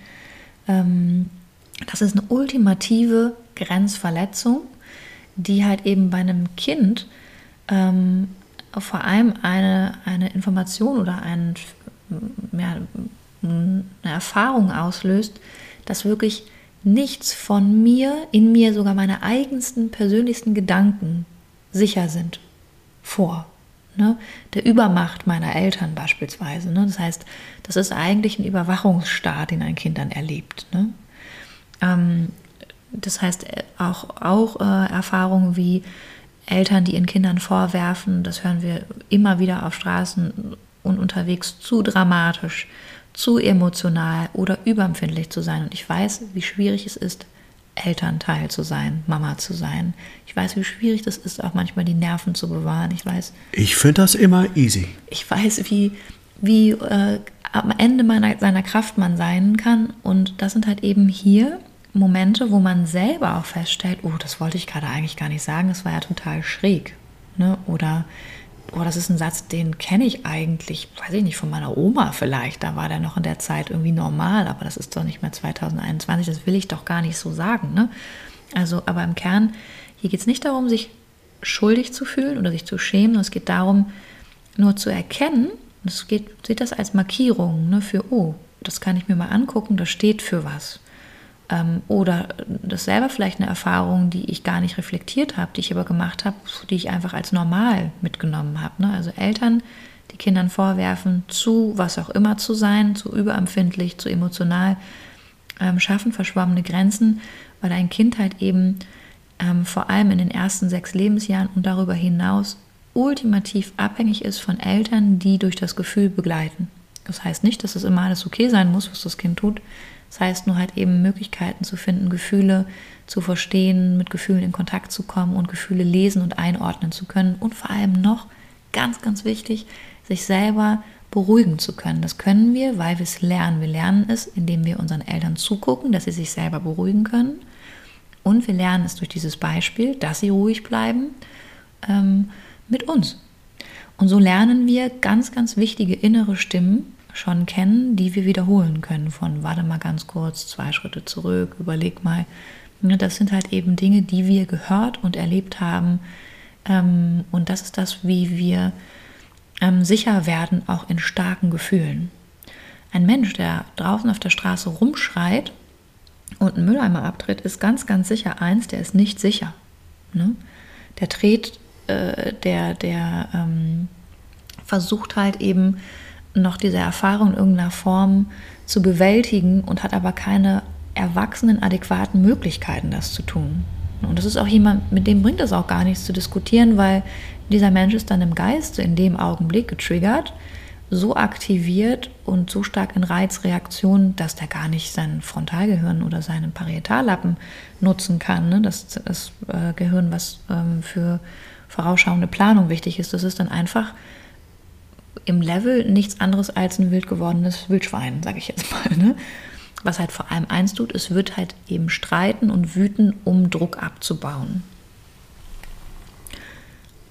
Ähm, das ist eine ultimative Grenzverletzung, die halt eben bei einem Kind ähm, vor allem eine, eine Information oder ein, ja, eine Erfahrung auslöst, dass wirklich nichts von mir, in mir sogar meine eigensten persönlichsten Gedanken sicher sind vor. Ne? Der Übermacht meiner Eltern beispielsweise. Ne? Das heißt, das ist eigentlich ein Überwachungsstaat, den ein Kind dann erlebt. Ne? Ähm, das heißt äh, auch, auch äh, Erfahrungen wie Eltern, die ihren Kindern vorwerfen, das hören wir immer wieder auf Straßen und unterwegs, zu dramatisch, zu emotional oder überempfindlich zu sein. Und ich weiß, wie schwierig es ist, Elternteil zu sein, Mama zu sein. Ich weiß, wie schwierig das ist, auch manchmal die Nerven zu bewahren. Ich weiß. Ich finde das immer easy. Ich weiß, wie, wie äh, am Ende meiner, seiner Kraft man sein kann. Und das sind halt eben hier Momente, wo man selber auch feststellt, oh, das wollte ich gerade eigentlich gar nicht sagen, das war ja total schräg. Ne? Oder, oh, das ist ein Satz, den kenne ich eigentlich, weiß ich nicht, von meiner Oma vielleicht. Da war der noch in der Zeit irgendwie normal, aber das ist doch nicht mehr 2021, das will ich doch gar nicht so sagen. Ne? Also, aber im Kern, hier geht es nicht darum, sich schuldig zu fühlen oder sich zu schämen, es geht darum, nur zu erkennen, es geht, sieht das als Markierung ne, für, oh, das kann ich mir mal angucken, das steht für was. Ähm, oder das selber vielleicht eine Erfahrung, die ich gar nicht reflektiert habe, die ich aber gemacht habe, die ich einfach als normal mitgenommen habe. Ne? Also Eltern, die Kindern vorwerfen, zu was auch immer zu sein, zu überempfindlich, zu emotional, ähm, schaffen verschwommene Grenzen, weil ein Kind halt eben ähm, vor allem in den ersten sechs Lebensjahren und darüber hinaus ultimativ abhängig ist von Eltern, die durch das Gefühl begleiten. Das heißt nicht, dass es immer alles okay sein muss, was das Kind tut, das heißt nur halt eben Möglichkeiten zu finden, Gefühle zu verstehen, mit Gefühlen in Kontakt zu kommen und Gefühle lesen und einordnen zu können und vor allem noch, ganz, ganz wichtig, sich selber beruhigen zu können. Das können wir, weil wir es lernen. Wir lernen es, indem wir unseren Eltern zugucken, dass sie sich selber beruhigen können. Und wir lernen es durch dieses Beispiel, dass sie ruhig bleiben, ähm, mit uns. Und so lernen wir ganz, ganz wichtige innere Stimmen, schon kennen, die wir wiederholen können. Von warte mal ganz kurz, zwei Schritte zurück, überleg mal. Das sind halt eben Dinge, die wir gehört und erlebt haben. Ähm, und das ist das, wie wir ähm, sicher werden, auch in starken Gefühlen. Ein Mensch, der draußen auf der Straße rumschreit und einen Mülleimer abtritt, ist ganz, ganz sicher eins, der ist nicht sicher. Ne? Der dreht, äh, der, der ähm, versucht halt eben noch diese Erfahrung in irgendeiner Form zu bewältigen und hat aber keine erwachsenen, adäquaten Möglichkeiten, das zu tun. Und das ist auch jemand, mit dem bringt es auch gar nichts zu diskutieren, weil dieser Mensch ist dann im Geist in dem Augenblick getriggert, so aktiviert und so stark in Reizreaktion, dass der gar nicht sein Frontalgehirn oder seinen Parietallappen nutzen kann. Ne? Das, das äh, Gehirn, was ähm, für vorausschauende Planung wichtig ist, das ist dann einfach im Level nichts anderes als ein wild gewordenes Wildschwein, sage ich jetzt mal. Ne? Was halt vor allem eins tut, es wird halt eben streiten und wüten, um Druck abzubauen.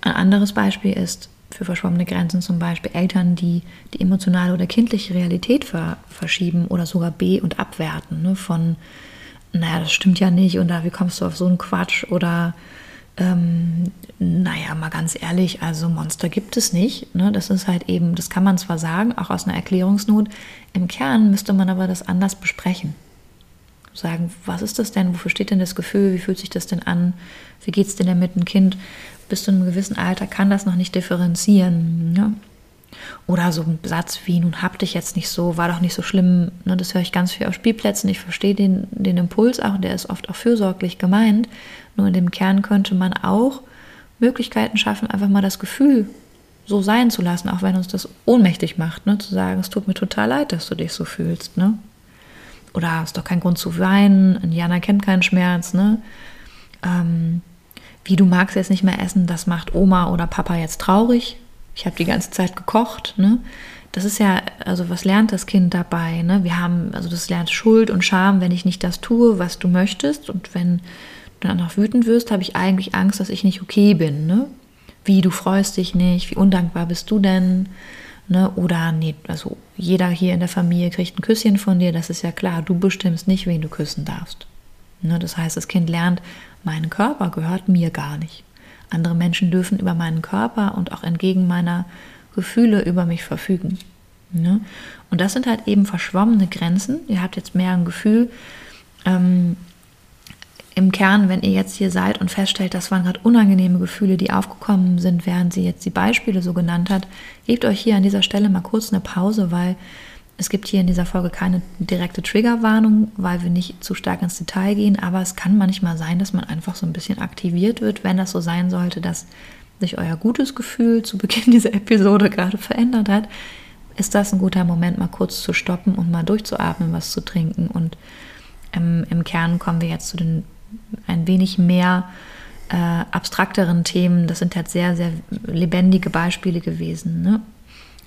Ein anderes Beispiel ist für verschwommene Grenzen zum Beispiel Eltern, die die emotionale oder kindliche Realität ver verschieben oder sogar be- und abwerten. Ne? Von, naja, das stimmt ja nicht und da, wie kommst du auf so einen Quatsch oder ähm, naja, mal ganz ehrlich, also Monster gibt es nicht. Ne? Das ist halt eben, das kann man zwar sagen, auch aus einer Erklärungsnot. Im Kern müsste man aber das anders besprechen. Sagen, was ist das denn? Wofür steht denn das Gefühl? Wie fühlt sich das denn an? Wie geht es denn damit? Ein Kind bis zu einem gewissen Alter kann das noch nicht differenzieren. Ne? Oder so ein Satz wie, nun hab dich jetzt nicht so, war doch nicht so schlimm. Ne, das höre ich ganz viel auf Spielplätzen. Ich verstehe den, den Impuls auch, der ist oft auch fürsorglich gemeint. Nur in dem Kern könnte man auch Möglichkeiten schaffen, einfach mal das Gefühl so sein zu lassen, auch wenn uns das ohnmächtig macht, ne? zu sagen, es tut mir total leid, dass du dich so fühlst. Ne? Oder ist doch kein Grund zu weinen, Indianer kennt keinen Schmerz. Ne? Ähm, wie du magst jetzt nicht mehr essen, das macht Oma oder Papa jetzt traurig. Ich habe die ganze Zeit gekocht. Ne? Das ist ja, also was lernt das Kind dabei? Ne? Wir haben, also das lernt Schuld und Scham, wenn ich nicht das tue, was du möchtest. Und wenn du dann auch wütend wirst, habe ich eigentlich Angst, dass ich nicht okay bin. Ne? wie du freust dich nicht, wie undankbar bist du denn? Ne? Oder nee, also jeder hier in der Familie kriegt ein Küsschen von dir, das ist ja klar, du bestimmst nicht, wen du küssen darfst. Ne? Das heißt, das Kind lernt, mein Körper gehört mir gar nicht. Andere Menschen dürfen über meinen Körper und auch entgegen meiner Gefühle über mich verfügen. Ne? Und das sind halt eben verschwommene Grenzen. Ihr habt jetzt mehr ein Gefühl, ähm, im Kern, wenn ihr jetzt hier seid und feststellt, das waren gerade unangenehme Gefühle, die aufgekommen sind, während sie jetzt die Beispiele so genannt hat, gebt euch hier an dieser Stelle mal kurz eine Pause, weil es gibt hier in dieser Folge keine direkte Triggerwarnung, weil wir nicht zu stark ins Detail gehen, aber es kann manchmal sein, dass man einfach so ein bisschen aktiviert wird, wenn das so sein sollte, dass sich euer gutes Gefühl zu Beginn dieser Episode gerade verändert hat, ist das ein guter Moment, mal kurz zu stoppen und mal durchzuatmen, was zu trinken. Und im, im Kern kommen wir jetzt zu den ein wenig mehr äh, abstrakteren Themen. Das sind halt sehr, sehr lebendige Beispiele gewesen. Ne?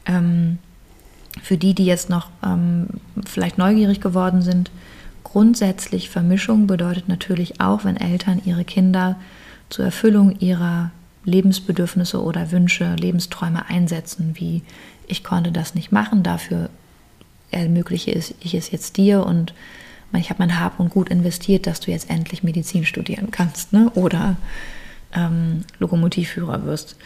Ähm, für die, die jetzt noch ähm, vielleicht neugierig geworden sind, grundsätzlich Vermischung bedeutet natürlich auch, wenn Eltern ihre Kinder zur Erfüllung ihrer Lebensbedürfnisse oder Wünsche, Lebensträume einsetzen, wie ich konnte das nicht machen, dafür ermögliche ich es jetzt dir und ich habe mein Hab und Gut investiert, dass du jetzt endlich Medizin studieren kannst ne? oder ähm, Lokomotivführer wirst.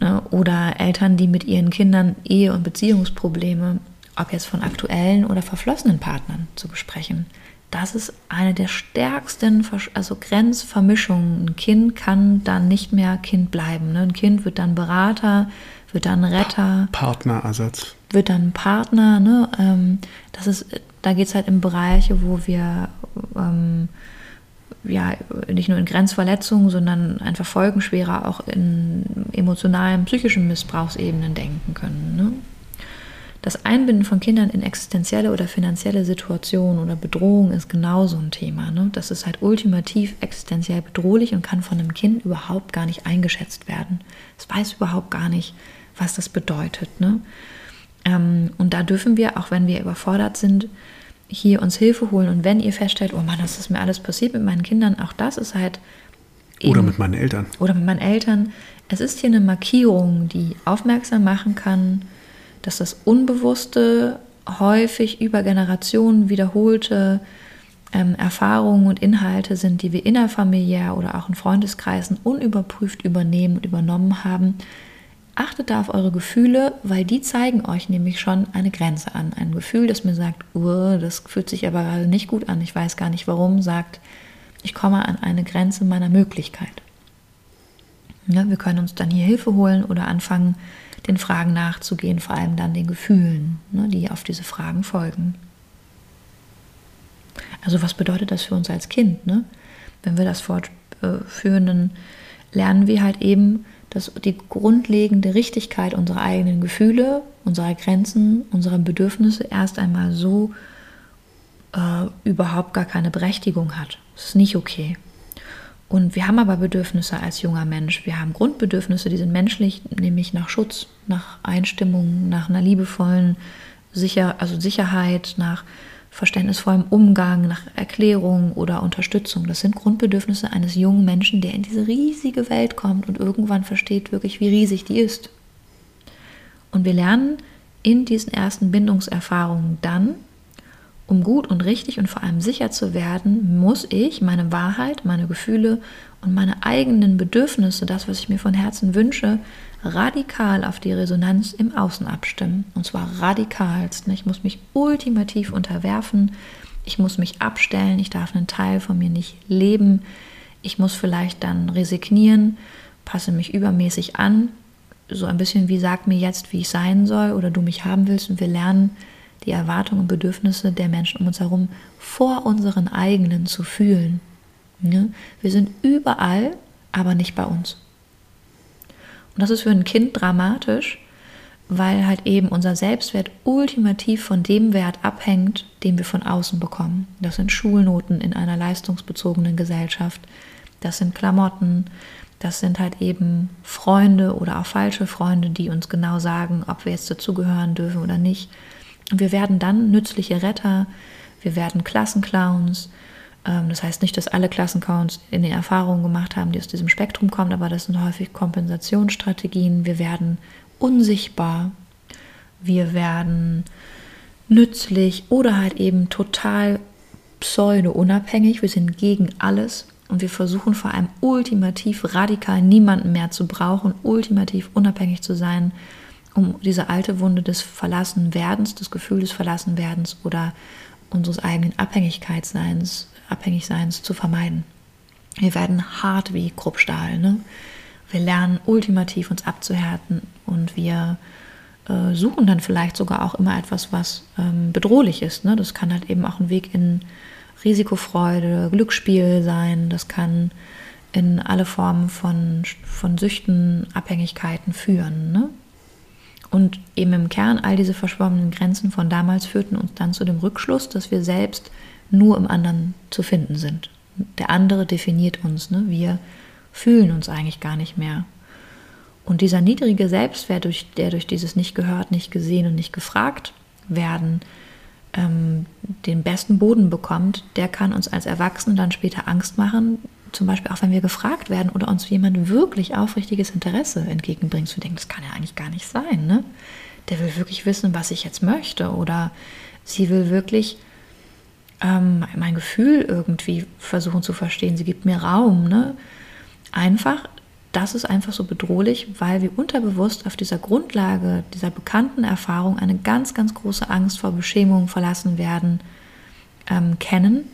Ne? Oder Eltern, die mit ihren Kindern Ehe- und Beziehungsprobleme, ob jetzt von aktuellen oder verflossenen Partnern zu besprechen. Das ist eine der stärksten also Grenzvermischungen. Ein Kind kann dann nicht mehr Kind bleiben. Ne? Ein Kind wird dann Berater, wird dann Retter. Partnerersatz. Wird dann Partner. Ne? Ähm, das ist da geht es halt in Bereiche, wo wir ähm, ja nicht nur in Grenzverletzungen, sondern einfach folgenschwerer auch in emotionalen, psychischen Missbrauchsebenen denken können. Ne? Das Einbinden von Kindern in existenzielle oder finanzielle Situationen oder Bedrohungen ist genauso ein Thema. Ne? Das ist halt ultimativ existenziell bedrohlich und kann von einem Kind überhaupt gar nicht eingeschätzt werden. Es weiß überhaupt gar nicht, was das bedeutet. Ne? Ähm, und da dürfen wir, auch wenn wir überfordert sind, hier uns Hilfe holen. Und wenn ihr feststellt, oh Mann, das ist mir alles passiert mit meinen Kindern, auch das ist halt. Eben, oder mit meinen Eltern. Oder mit meinen Eltern. Es ist hier eine Markierung, die aufmerksam machen kann, dass das Unbewusste häufig über Generationen wiederholte ähm, Erfahrungen und Inhalte sind, die wir innerfamiliär oder auch in Freundeskreisen unüberprüft übernehmen und übernommen haben, Achtet da auf eure Gefühle, weil die zeigen euch nämlich schon eine Grenze an. Ein Gefühl, das mir sagt, das fühlt sich aber gerade nicht gut an, ich weiß gar nicht warum, sagt, ich komme an eine Grenze meiner Möglichkeit. Ja, wir können uns dann hier Hilfe holen oder anfangen, den Fragen nachzugehen, vor allem dann den Gefühlen, ne, die auf diese Fragen folgen. Also was bedeutet das für uns als Kind? Ne? Wenn wir das fortführen, dann lernen wir halt eben, dass die grundlegende Richtigkeit unserer eigenen Gefühle, unserer Grenzen, unserer Bedürfnisse erst einmal so äh, überhaupt gar keine Berechtigung hat. Das ist nicht okay. Und wir haben aber Bedürfnisse als junger Mensch. Wir haben Grundbedürfnisse, die sind menschlich, nämlich nach Schutz, nach Einstimmung, nach einer liebevollen Sicher also Sicherheit, nach verständnisvollem Umgang, nach Erklärung oder Unterstützung. Das sind Grundbedürfnisse eines jungen Menschen, der in diese riesige Welt kommt und irgendwann versteht wirklich, wie riesig die ist. Und wir lernen in diesen ersten Bindungserfahrungen dann, um gut und richtig und vor allem sicher zu werden, muss ich meine Wahrheit, meine Gefühle und meine eigenen Bedürfnisse, das, was ich mir von Herzen wünsche, radikal auf die Resonanz im Außen abstimmen. Und zwar radikalst. Ich muss mich ultimativ unterwerfen. Ich muss mich abstellen. Ich darf einen Teil von mir nicht leben. Ich muss vielleicht dann resignieren, passe mich übermäßig an, so ein bisschen wie sag mir jetzt, wie ich sein soll oder du mich haben willst und wir lernen die Erwartungen und Bedürfnisse der Menschen um uns herum vor unseren eigenen zu fühlen. Ja? Wir sind überall, aber nicht bei uns. Und das ist für ein Kind dramatisch, weil halt eben unser Selbstwert ultimativ von dem Wert abhängt, den wir von außen bekommen. Das sind Schulnoten in einer leistungsbezogenen Gesellschaft, das sind Klamotten, das sind halt eben Freunde oder auch falsche Freunde, die uns genau sagen, ob wir jetzt dazugehören dürfen oder nicht. Und wir werden dann nützliche Retter, wir werden Klassenclowns. Ähm, das heißt nicht, dass alle Klassenclowns in den Erfahrungen gemacht haben, die aus diesem Spektrum kommen, aber das sind häufig Kompensationsstrategien. Wir werden unsichtbar, wir werden nützlich oder halt eben total pseudo-unabhängig. Wir sind gegen alles und wir versuchen vor allem ultimativ radikal niemanden mehr zu brauchen, ultimativ unabhängig zu sein um diese alte Wunde des Verlassenwerdens, des Gefühls des Verlassenwerdens oder unseres eigenen Abhängigkeitsseins, Abhängigseins zu vermeiden. Wir werden hart wie Kruppstahl. Ne? Wir lernen ultimativ uns abzuhärten und wir äh, suchen dann vielleicht sogar auch immer etwas, was ähm, bedrohlich ist. Ne? Das kann halt eben auch ein Weg in Risikofreude, Glücksspiel sein. Das kann in alle Formen von, von Süchten, Abhängigkeiten führen. Ne? Und eben im Kern all diese verschwommenen Grenzen von damals führten uns dann zu dem Rückschluss, dass wir selbst nur im anderen zu finden sind. Der andere definiert uns, ne? wir fühlen uns eigentlich gar nicht mehr. Und dieser niedrige Selbstwert, der durch dieses nicht gehört, nicht gesehen und nicht gefragt werden, ähm, den besten Boden bekommt, der kann uns als Erwachsene dann später Angst machen, zum Beispiel auch wenn wir gefragt werden oder uns jemand wirklich aufrichtiges Interesse entgegenbringt, wir denken, das kann ja eigentlich gar nicht sein. Ne? Der will wirklich wissen, was ich jetzt möchte oder sie will wirklich ähm, mein Gefühl irgendwie versuchen zu verstehen. Sie gibt mir Raum. Ne? Einfach, das ist einfach so bedrohlich, weil wir unterbewusst auf dieser Grundlage dieser bekannten Erfahrung eine ganz, ganz große Angst vor Beschämung verlassen werden ähm, kennen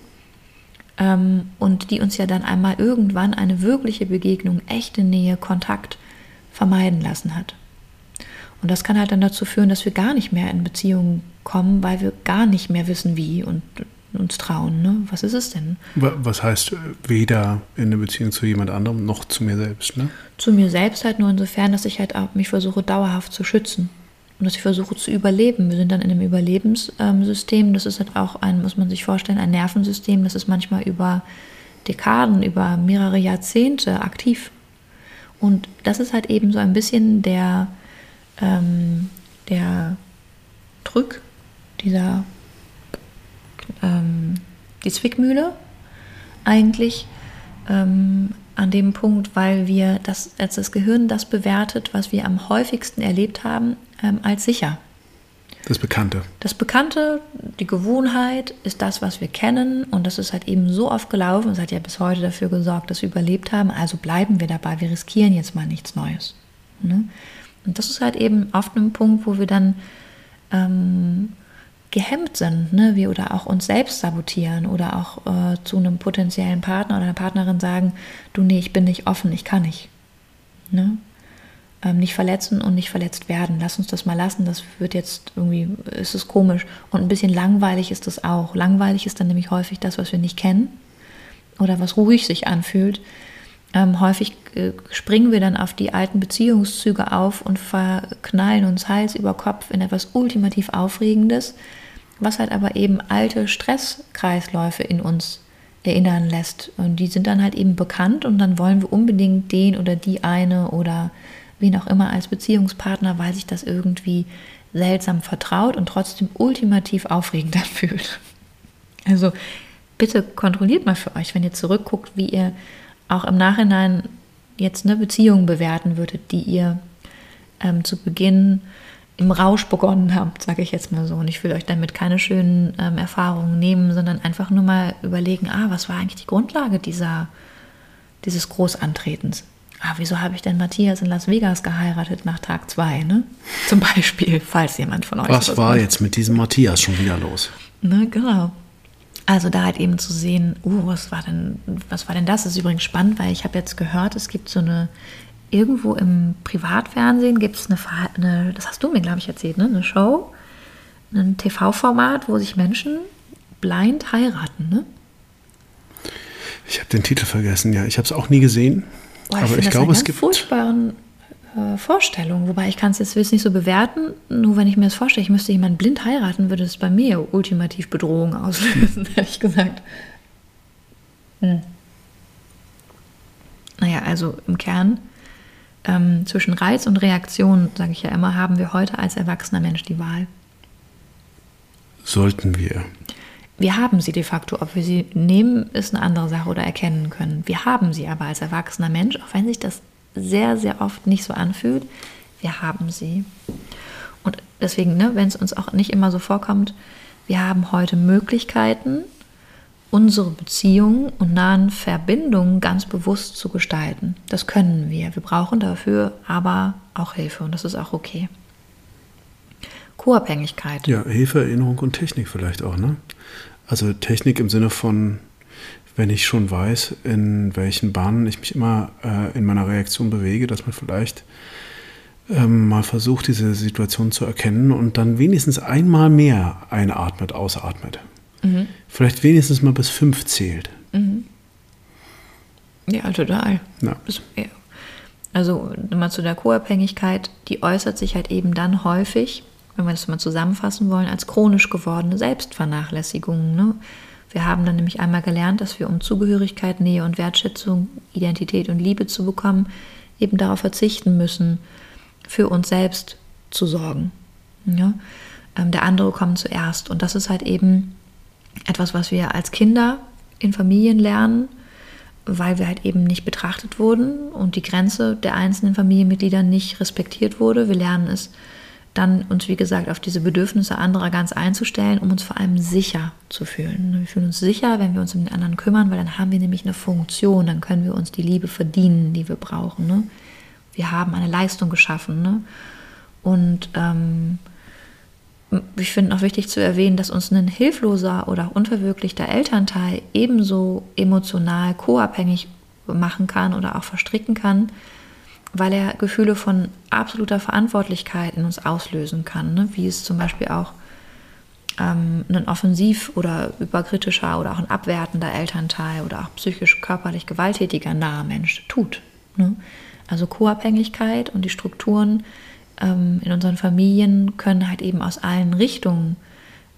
ähm, und die uns ja dann einmal irgendwann eine wirkliche Begegnung, echte Nähe, Kontakt vermeiden lassen hat. Und das kann halt dann dazu führen, dass wir gar nicht mehr in Beziehungen kommen, weil wir gar nicht mehr wissen, wie und uns trauen. Ne? Was ist es denn? Was heißt weder in eine Beziehung zu jemand anderem noch zu mir selbst? Ne? Zu mir selbst halt nur insofern, dass ich halt auch mich versuche dauerhaft zu schützen und dass ich versuche zu überleben. Wir sind dann in einem Überlebenssystem. Das ist halt auch ein, muss man sich vorstellen, ein Nervensystem. Das ist manchmal über Dekaden, über mehrere Jahrzehnte aktiv. Und das ist halt eben so ein bisschen der, ähm, der Drück, dieser, ähm, die Zwickmühle eigentlich, ähm, an dem Punkt, weil wir das, als das Gehirn das bewertet, was wir am häufigsten erlebt haben, ähm, als sicher. Das Bekannte. Das Bekannte, die Gewohnheit ist das, was wir kennen und das ist halt eben so oft gelaufen. Es hat ja bis heute dafür gesorgt, dass wir überlebt haben. Also bleiben wir dabei. Wir riskieren jetzt mal nichts Neues. Ne? Und das ist halt eben oft ein Punkt, wo wir dann ähm, gehemmt sind, ne? wir oder auch uns selbst sabotieren oder auch äh, zu einem potenziellen Partner oder einer Partnerin sagen, du nee, ich bin nicht offen, ich kann nicht. Ne? ähm, nicht verletzen und nicht verletzt werden. Lass uns das mal lassen. Das wird jetzt irgendwie, ist es komisch. Und ein bisschen langweilig ist das auch. Langweilig ist dann nämlich häufig das, was wir nicht kennen oder was ruhig sich anfühlt. Ähm, häufig äh, springen wir dann auf die alten Beziehungszüge auf und verknallen uns Hals über Kopf in etwas ultimativ Aufregendes, was halt aber eben alte Stresskreisläufe in uns erinnern lässt. Und die sind dann halt eben bekannt und dann wollen wir unbedingt den oder die eine oder wen auch immer als Beziehungspartner, weil sich das irgendwie seltsam vertraut und trotzdem ultimativ aufregend anfühlt. Also bitte kontrolliert mal für euch, wenn ihr zurückguckt, wie ihr auch im Nachhinein jetzt eine Beziehung bewerten würdet, die ihr ähm, zu Beginn im Rausch begonnen habt, sage ich jetzt mal so. Und ich will euch damit keine schönen ähm, Erfahrungen nehmen, sondern einfach nur mal überlegen, ah, was war eigentlich die Grundlage dieser, dieses Großantretens? ah, wieso habe ich denn Matthias in Las Vegas geheiratet nach Tag zwei, ne? Zum Beispiel, falls jemand von euch. Was war macht. jetzt mit diesem Matthias schon wieder los? Ne, genau. Also da halt eben zu sehen, uh, was war denn, was war denn das? das ist übrigens spannend, weil ich habe jetzt gehört, es gibt so eine irgendwo im Privatfernsehen gibt es eine, eine, das hast du mir, glaube ich, erzählt, ne? eine Show, ein TV-Format, wo sich Menschen blind heiraten, ne? Ich habe den Titel vergessen, ja. Ich habe es auch nie gesehen. Boah, ich aber ich glaube, es gibt. furchtbaren äh, Vorstellung. Wobei ich kann es jetzt nicht so bewerten. Nur wenn ich mir das vorstelle, ich müsste jemanden blind heiraten, würde es bei mir ultimativ Bedrohung auslösen, ehrlich gesagt. Hm. Naja, also im Kern ähm, zwischen Reiz und Reaktion, sage ich ja immer, haben wir heute als erwachsener Mensch die Wahl. Sollten wir. Wir haben sie de facto. Ob wir sie nehmen, ist eine andere Sache oder erkennen können. Wir haben sie aber als erwachsener Mensch, auch wenn sich das sehr, sehr oft nicht so anfühlt, wir haben sie. Und deswegen, ne, wenn es uns auch nicht immer so vorkommt, wir haben heute Möglichkeiten, unsere Beziehungen und nahen Verbindungen ganz bewusst zu gestalten. Das können wir. Wir brauchen dafür aber auch Hilfe und das ist auch okay. Co-Abhängigkeit. Ja, Hilfe, Erinnerung und Technik vielleicht auch, ne? Also Technik im Sinne von, wenn ich schon weiß, in welchen Bahnen ich mich immer äh, in meiner Reaktion bewege, dass man vielleicht ähm, mal versucht, diese Situation zu erkennen und dann wenigstens einmal mehr einatmet, ausatmet. Mhm. Vielleicht wenigstens mal bis fünf zählt. Mhm. Ja, total. Ja. Also mal zu der Co-Abhängigkeit, die äußert sich halt eben dann häufig, wenn wir das mal zusammenfassen wollen, als chronisch gewordene Selbstvernachlässigung. Ne? Wir haben dann nämlich einmal gelernt, dass wir um Zugehörigkeit, Nähe und Wertschätzung, Identität und Liebe zu bekommen, eben darauf verzichten müssen, für uns selbst zu sorgen. Ja? Ähm, der andere kommt zuerst. Und das ist halt eben etwas, was wir als Kinder in Familien lernen, weil wir halt eben nicht betrachtet wurden und die Grenze der einzelnen Familienmitglieder nicht respektiert wurde. Wir lernen es dann uns, wie gesagt, auf diese Bedürfnisse anderer ganz einzustellen, um uns vor allem sicher zu fühlen. Wir fühlen uns sicher, wenn wir uns um den anderen kümmern, weil dann haben wir nämlich eine Funktion, dann können wir uns die Liebe verdienen, die wir brauchen. Ne? Wir haben eine Leistung geschaffen. Ne? Und ähm, ich finde auch wichtig zu erwähnen, dass uns ein hilfloser oder unverwirklichter Elternteil ebenso emotional co-abhängig machen kann oder auch verstricken kann, weil er Gefühle von absoluter Verantwortlichkeit in uns auslösen kann, ne? wie es zum Beispiel auch ähm, ein offensiv oder überkritischer oder auch ein abwertender Elternteil oder auch psychisch körperlich gewalttätiger naher Mensch tut. Ne? Also Co-Abhängigkeit und die Strukturen ähm, in unseren Familien können halt eben aus allen Richtungen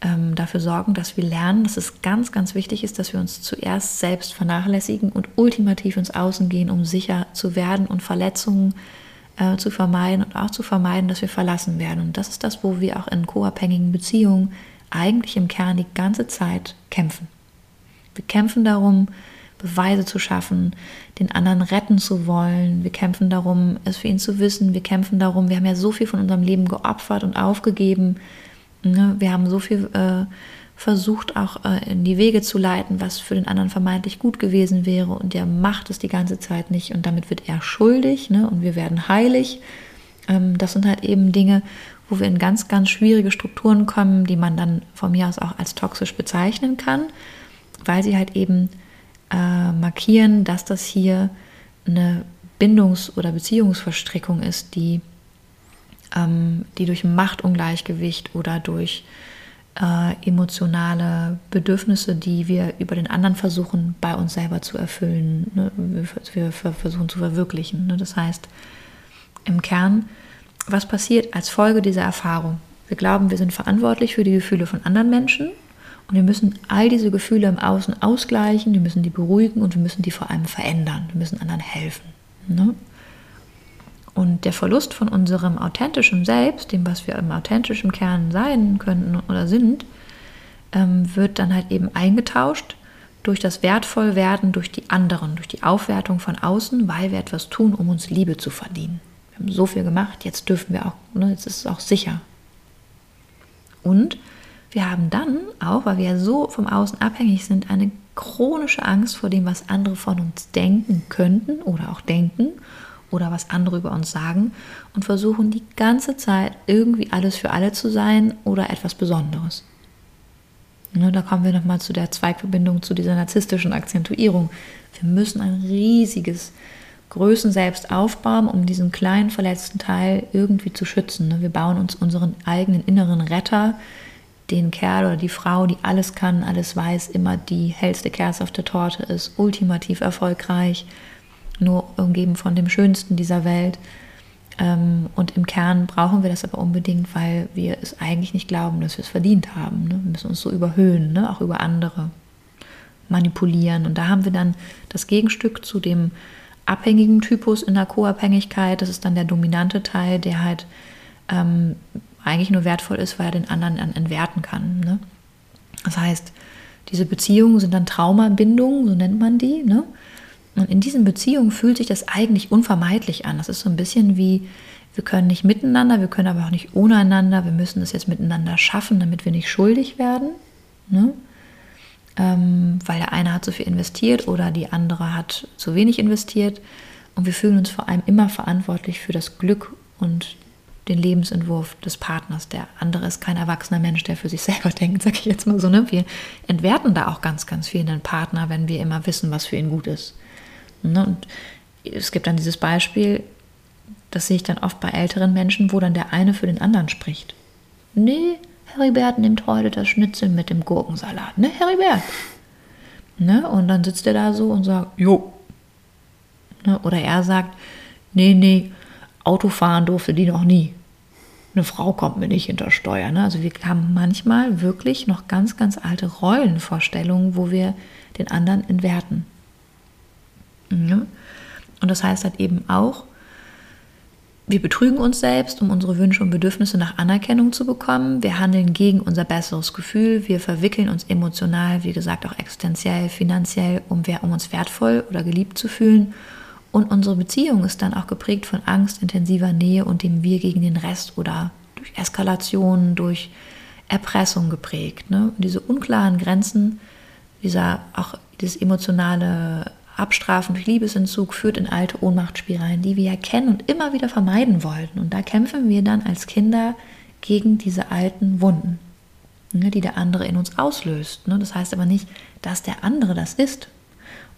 ähm, dafür sorgen, dass wir lernen, dass es ganz, ganz wichtig ist, dass wir uns zuerst selbst vernachlässigen und ultimativ ins Außen gehen, um sicher zu werden und Verletzungen äh, zu vermeiden und auch zu vermeiden, dass wir verlassen werden. Und das ist das, wo wir auch in co-abhängigen Beziehungen eigentlich im Kern die ganze Zeit kämpfen. Wir kämpfen darum, Beweise zu schaffen, den anderen retten zu wollen. Wir kämpfen darum, es für ihn zu wissen. Wir kämpfen darum, wir haben ja so viel von unserem Leben geopfert und aufgegeben. Ne? Wir haben so viel äh, versucht, auch äh, in die Wege zu leiten, was für den anderen vermeintlich gut gewesen wäre. Und der macht es die ganze Zeit nicht. Und damit wird er schuldig ne? und wir werden heilig. Ähm, das sind halt eben Dinge, wo wir in ganz, ganz schwierige Strukturen kommen, die man dann von mir aus auch als toxisch bezeichnen kann, weil sie halt eben äh, markieren, dass das hier eine Bindungs- oder Beziehungsverstrickung ist, die, ähm, die durch Machtungleichgewicht oder durch äh, emotionale Bedürfnisse, die wir über den anderen versuchen, bei uns selber zu erfüllen, ne? wir, versuchen zu verwirklichen. Ne? Das heißt, im Kern, was passiert als Folge dieser Erfahrung? Wir glauben, wir sind verantwortlich für die Gefühle von anderen Menschen und wir müssen all diese Gefühle im Außen ausgleichen, wir müssen die beruhigen und wir müssen die vor allem verändern. Wir müssen anderen helfen. Ne? Und der Verlust von unserem authentischen Selbst, dem, was wir im authentischen Kern sein könnten oder sind, ähm, wird dann halt eben eingetauscht durch das Wertvollwerden durch die anderen, durch die Aufwertung von außen, weil wir etwas tun, um uns Liebe zu verdienen. Wir haben so viel gemacht, jetzt dürfen wir auch, ne, jetzt ist es auch sicher. Und wir haben dann auch, weil wir ja so vom Außen abhängig sind, eine chronische Angst vor dem, was andere von uns denken könnten oder auch denken oder was andere über uns sagen und versuchen die ganze Zeit irgendwie alles für alle zu sein oder etwas Besonderes. Ne, da kommen wir nochmal zu der Zweigverbindung, zu dieser narzisstischen Akzentuierung. Wir müssen ein riesiges Größen selbst aufbauen, um diesen kleinen verletzten Teil irgendwie zu schützen. Ne? Wir bauen uns unseren eigenen inneren Retter, den Kerl oder die Frau, die alles kann, alles weiß, immer die hellste Kerze auf der Torte ist, ultimativ erfolgreich, nur umgeben von dem Schönsten dieser Welt. Ähm, und im Kern brauchen wir das aber unbedingt, weil wir es eigentlich nicht glauben, dass wir es verdient haben. Ne? Wir müssen uns so überhöhen, ne? auch über andere manipulieren. Und da haben wir dann das Gegenstück zu dem abhängigen Typus in der Co-Abhängigkeit. Das ist dann der dominante Teil, der halt ähm, eigentlich nur wertvoll ist, weil er den anderen dann entwerten kann. Ne? Das heißt, diese Beziehungen sind dann Traumabindungen, so nennt man die. Ne? Und in diesen Beziehungen fühlt sich das eigentlich unvermeidlich an. Das ist so ein bisschen wie, wir können nicht miteinander, wir können aber auch nicht ohne einander. Wir müssen es jetzt miteinander schaffen, damit wir nicht schuldig werden. Ne? Ähm, weil der eine hat zu viel investiert oder die andere hat zu wenig investiert. Und wir fühlen uns vor allem immer verantwortlich für das Glück und den Lebensentwurf des Partners. Der andere ist kein erwachsener Mensch, der für sich selber denkt, sage ich jetzt mal so. Ne? Wir entwerten da auch ganz, ganz viel den Partner, wenn wir immer wissen, was für ihn gut ist. Ne? Und es gibt dann dieses Beispiel, das sehe ich dann oft bei älteren Menschen, wo dann der eine für den anderen spricht. Nee, Heribert nimmt heute das Schnitzel mit dem Gurkensalat. Ne, Heribert? Ne? Und dann sitzt er da so und sagt, jo. Ne? Oder er sagt, nee, nee, Autofahren durfte die noch nie. Eine Frau kommt mir nicht hinter Steuer. Ne? Also wir haben manchmal wirklich noch ganz, ganz alte Rollenvorstellungen, wo wir den anderen entwerten. Ja? Und das heißt halt eben auch, wir betrügen uns selbst, um unsere Wünsche und Bedürfnisse nach Anerkennung zu bekommen. Wir handeln gegen unser besseres Gefühl. Wir verwickeln uns emotional, wie gesagt, auch existenziell, finanziell, um, um uns wertvoll oder geliebt zu fühlen. Und unsere Beziehung ist dann auch geprägt von Angst, intensiver Nähe und dem Wir gegen den Rest oder durch Eskalation, durch Erpressung geprägt. Ne? Diese unklaren Grenzen, dieser auch dieses emotionale Abstrafen durch Liebesentzug führt in alte Ohnmachtspiralen, die wir ja kennen und immer wieder vermeiden wollten. Und da kämpfen wir dann als Kinder gegen diese alten Wunden, ne, die der andere in uns auslöst. Ne. Das heißt aber nicht, dass der andere das ist.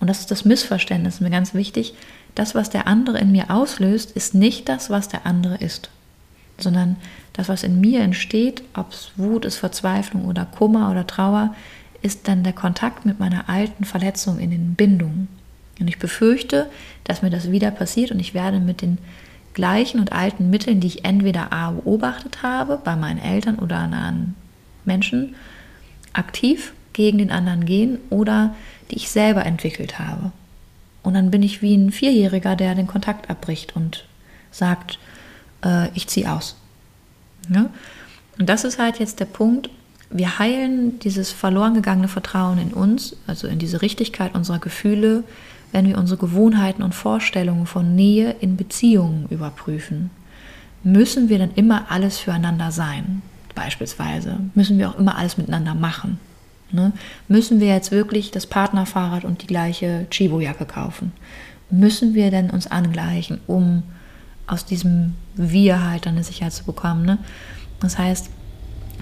Und das ist das Missverständnis, mir ganz wichtig. Das, was der andere in mir auslöst, ist nicht das, was der andere ist, sondern das, was in mir entsteht, ob es Wut ist, Verzweiflung oder Kummer oder Trauer, ist dann der Kontakt mit meiner alten Verletzung in den Bindungen. Und ich befürchte, dass mir das wieder passiert und ich werde mit den gleichen und alten Mitteln, die ich entweder A beobachtet habe, bei meinen Eltern oder nahen Menschen, aktiv gegen den anderen gehen oder die ich selber entwickelt habe. Und dann bin ich wie ein Vierjähriger, der den Kontakt abbricht und sagt, äh, ich ziehe aus. Ja? Und das ist halt jetzt der Punkt, wir heilen dieses verloren gegangene Vertrauen in uns, also in diese Richtigkeit unserer Gefühle, wenn wir unsere Gewohnheiten und Vorstellungen von Nähe in Beziehungen überprüfen. Müssen wir dann immer alles füreinander sein? Beispielsweise müssen wir auch immer alles miteinander machen. Ne? Müssen wir jetzt wirklich das Partnerfahrrad und die gleiche Chibo-Jacke kaufen? Müssen wir denn uns angleichen, um aus diesem Wir halt eine Sicherheit zu bekommen? Ne? Das heißt,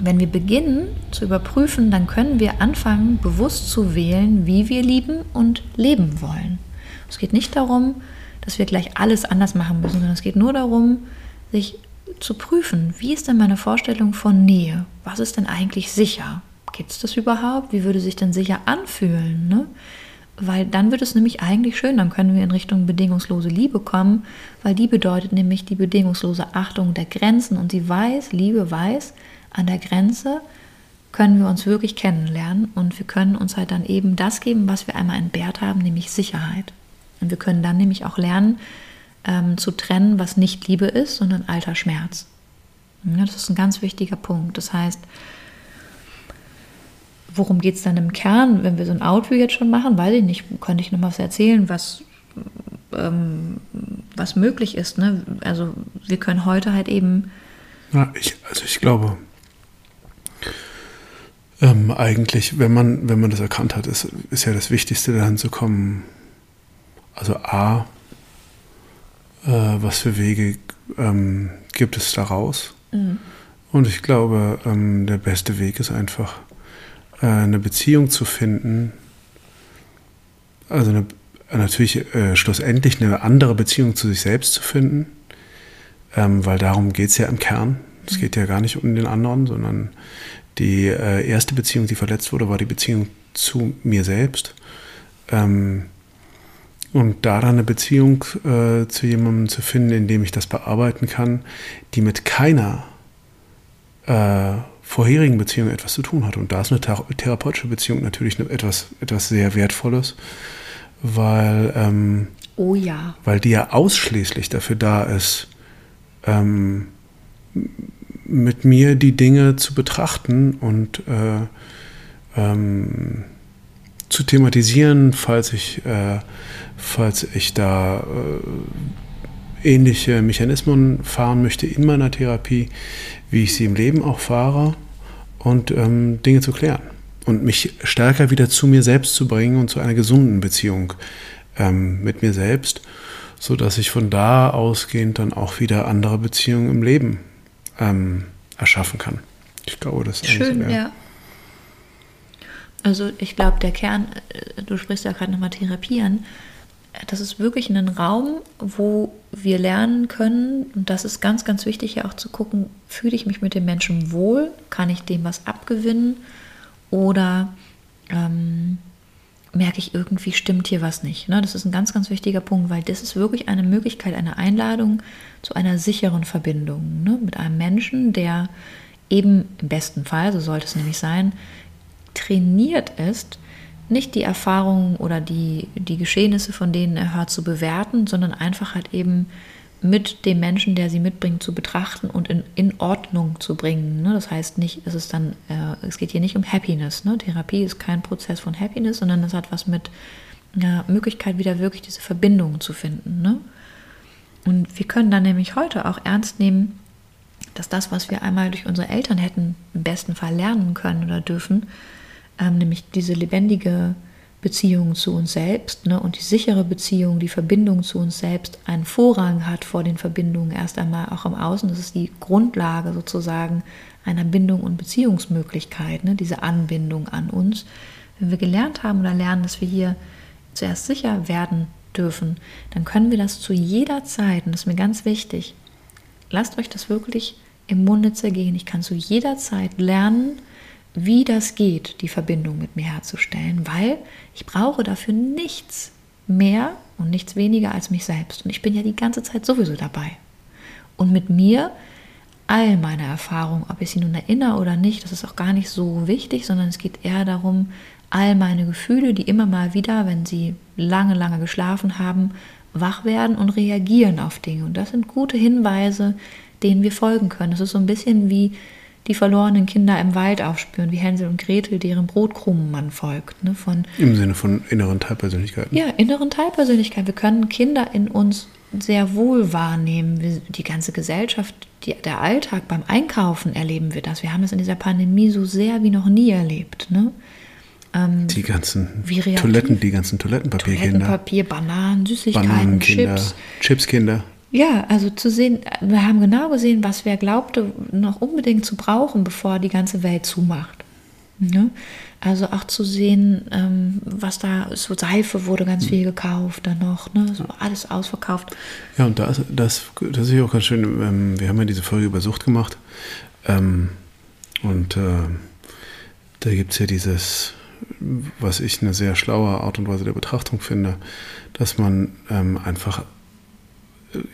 wenn wir beginnen zu überprüfen, dann können wir anfangen, bewusst zu wählen, wie wir lieben und leben wollen. Es geht nicht darum, dass wir gleich alles anders machen müssen, sondern es geht nur darum, sich zu prüfen, wie ist denn meine Vorstellung von Nähe? Was ist denn eigentlich sicher? Gibt es das überhaupt? Wie würde sich denn sicher anfühlen? Ne? Weil dann wird es nämlich eigentlich schön, dann können wir in Richtung bedingungslose Liebe kommen, weil die bedeutet nämlich die bedingungslose Achtung der Grenzen und sie weiß, Liebe weiß, an der Grenze können wir uns wirklich kennenlernen und wir können uns halt dann eben das geben, was wir einmal entbehrt haben, nämlich Sicherheit. Und wir können dann nämlich auch lernen ähm, zu trennen, was nicht Liebe ist, sondern alter Schmerz. Ja, das ist ein ganz wichtiger Punkt. Das heißt, worum geht es dann im Kern, wenn wir so ein Outview jetzt schon machen? Weiß ich nicht, könnte ich noch was erzählen, was, ähm, was möglich ist. Ne? Also wir können heute halt eben. Ja, ich, also ich glaube, ähm, eigentlich, wenn man, wenn man das erkannt hat, ist, ist ja das Wichtigste dahin zu kommen. Also A, äh, was für Wege ähm, gibt es daraus? Mhm. Und ich glaube, ähm, der beste Weg ist einfach, äh, eine Beziehung zu finden, also eine, natürlich äh, schlussendlich eine andere Beziehung zu sich selbst zu finden, ähm, weil darum geht es ja im Kern. Es geht ja gar nicht um den anderen, sondern die äh, erste Beziehung, die verletzt wurde, war die Beziehung zu mir selbst. Ähm, und da dann eine Beziehung äh, zu jemandem zu finden, in dem ich das bearbeiten kann, die mit keiner äh, vorherigen Beziehung etwas zu tun hat. Und da ist eine therapeutische Beziehung natürlich etwas, etwas sehr Wertvolles, weil, ähm, oh ja. weil die ja ausschließlich dafür da ist, ähm, mit mir die Dinge zu betrachten und äh, ähm, zu thematisieren, falls ich, äh, falls ich da äh, ähnliche Mechanismen fahren möchte in meiner Therapie, wie ich sie im Leben auch fahre und ähm, Dinge zu klären und mich stärker wieder zu mir selbst zu bringen und zu einer gesunden Beziehung ähm, mit mir selbst, so dass ich von da ausgehend dann auch wieder andere Beziehungen im Leben ähm, erschaffen kann. Ich glaube, das ist schön, ja. Also ich glaube, der Kern, äh, du sprichst ja gerade nochmal Therapie an, das ist wirklich ein Raum, wo wir lernen können, und das ist ganz, ganz wichtig ja auch zu gucken, fühle ich mich mit dem Menschen wohl, kann ich dem was abgewinnen oder ähm, merke ich irgendwie, stimmt hier was nicht. Ne? Das ist ein ganz, ganz wichtiger Punkt, weil das ist wirklich eine Möglichkeit, eine Einladung zu einer sicheren Verbindung ne? mit einem Menschen, der eben im besten Fall, so sollte es nämlich sein, trainiert ist, nicht die Erfahrungen oder die, die Geschehnisse, von denen er hört, zu bewerten, sondern einfach halt eben mit dem Menschen, der sie mitbringt, zu betrachten und in, in Ordnung zu bringen. Ne? Das heißt nicht, es ist dann, äh, es geht hier nicht um Happiness. Ne? Therapie ist kein Prozess von Happiness, sondern es hat was mit ja, Möglichkeit, wieder wirklich diese Verbindung zu finden. Ne? Und wir können dann nämlich heute auch ernst nehmen, dass das, was wir einmal durch unsere Eltern hätten im besten Fall lernen können oder dürfen, ähm, nämlich diese lebendige Beziehung zu uns selbst ne, und die sichere Beziehung, die Verbindung zu uns selbst einen Vorrang hat vor den Verbindungen erst einmal auch im Außen. Das ist die Grundlage sozusagen einer Bindung und Beziehungsmöglichkeit, ne, diese Anbindung an uns. Wenn wir gelernt haben oder lernen, dass wir hier zuerst sicher werden dürfen, dann können wir das zu jeder Zeit, und das ist mir ganz wichtig, lasst euch das wirklich im Munde zergehen. Ich kann zu jeder Zeit lernen, wie das geht, die Verbindung mit mir herzustellen, weil ich brauche dafür nichts mehr und nichts weniger als mich selbst. Und ich bin ja die ganze Zeit sowieso dabei. Und mit mir all meine Erfahrungen, ob ich sie nun erinnere oder nicht, das ist auch gar nicht so wichtig, sondern es geht eher darum, all meine Gefühle, die immer mal wieder, wenn sie lange, lange geschlafen haben, wach werden und reagieren auf Dinge. Und das sind gute Hinweise, denen wir folgen können. Das ist so ein bisschen wie die verlorenen Kinder im Wald aufspüren, wie Hänsel und Gretel, deren Brotkrumen man folgt. Ne, von, Im Sinne von inneren Teilpersönlichkeiten. Ja, inneren Teilpersönlichkeiten. Wir können Kinder in uns sehr wohl wahrnehmen. Die ganze Gesellschaft, die, der Alltag beim Einkaufen erleben wir das. Wir haben es in dieser Pandemie so sehr wie noch nie erlebt. Ne? Ähm, die ganzen Toiletten, die ganzen Toilettenpapierkinder. Toilettenpapier, Bananen, Süßigkeiten, Chips. Chipskinder. Ja, also zu sehen, wir haben genau gesehen, was wer glaubte, noch unbedingt zu brauchen, bevor die ganze Welt zumacht. Ne? Also auch zu sehen, ähm, was da, so Seife wurde ganz viel gekauft dann noch, ne? so alles ausverkauft. Ja, und das, das, das ist ja auch ganz schön, ähm, wir haben ja diese Folge über Sucht gemacht ähm, und äh, da gibt es ja dieses, was ich eine sehr schlaue Art und Weise der Betrachtung finde, dass man ähm, einfach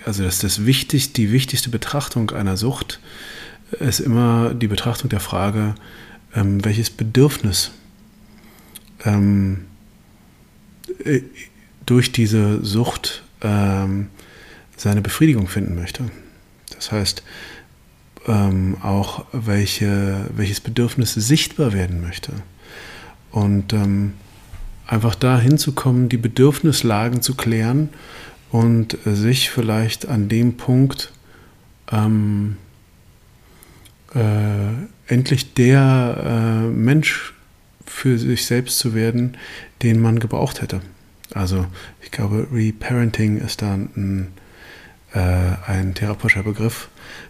also dass das wichtig, die wichtigste Betrachtung einer Sucht ist immer die Betrachtung der Frage, ähm, welches Bedürfnis ähm, äh, durch diese Sucht ähm, seine Befriedigung finden möchte. Das heißt, ähm, auch welche, welches Bedürfnis sichtbar werden möchte. Und ähm, einfach da hinzukommen, die Bedürfnislagen zu klären und sich vielleicht an dem Punkt ähm, äh, endlich der äh, Mensch für sich selbst zu werden, den man gebraucht hätte. Also ich glaube, Reparenting ist da ein, äh, ein therapeutischer Begriff,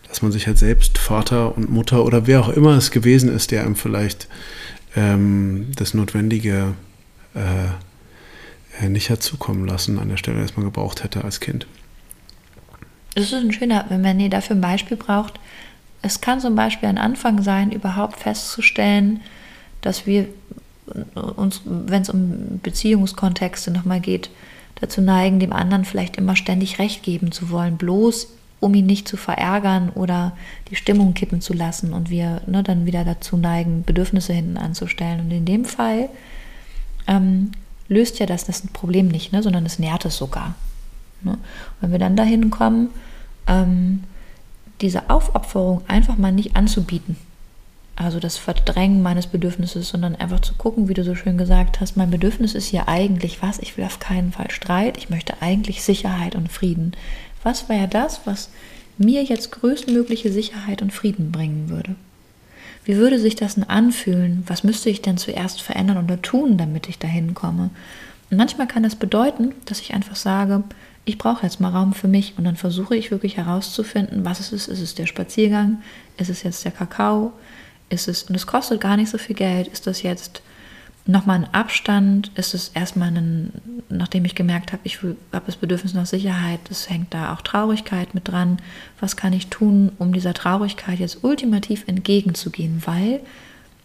dass man sich halt selbst Vater und Mutter oder wer auch immer es gewesen ist, der einem vielleicht ähm, das notwendige äh, nicht hat zukommen lassen an der Stelle, als man gebraucht hätte als Kind. Das ist ein schöner, wenn man dafür ein Beispiel braucht. Es kann zum Beispiel ein Anfang sein, überhaupt festzustellen, dass wir uns, wenn es um Beziehungskontexte nochmal geht, dazu neigen, dem anderen vielleicht immer ständig Recht geben zu wollen, bloß um ihn nicht zu verärgern oder die Stimmung kippen zu lassen und wir ne, dann wieder dazu neigen, Bedürfnisse hinten anzustellen. Und in dem Fall ähm, löst ja das das Problem nicht, ne, sondern es nährt es sogar. Ne? Wenn wir dann dahin kommen, ähm, diese Aufopferung einfach mal nicht anzubieten, also das Verdrängen meines Bedürfnisses, sondern einfach zu gucken, wie du so schön gesagt hast, mein Bedürfnis ist hier eigentlich was? Ich will auf keinen Fall Streit, ich möchte eigentlich Sicherheit und Frieden. Was wäre das, was mir jetzt größtmögliche Sicherheit und Frieden bringen würde? Wie würde sich das denn anfühlen? Was müsste ich denn zuerst verändern oder tun, damit ich dahin komme? Und manchmal kann das bedeuten, dass ich einfach sage, ich brauche jetzt mal Raum für mich und dann versuche ich wirklich herauszufinden, was es ist. Ist es der Spaziergang? Ist es jetzt der Kakao? Ist es, und es kostet gar nicht so viel Geld, ist das jetzt nochmal ein Abstand? Ist es erstmal ein, nachdem ich gemerkt habe, ich habe das Bedürfnis nach Sicherheit, es hängt da auch Traurigkeit mit dran. Was kann ich tun, um dieser Traurigkeit jetzt ultimativ entgegenzugehen? Weil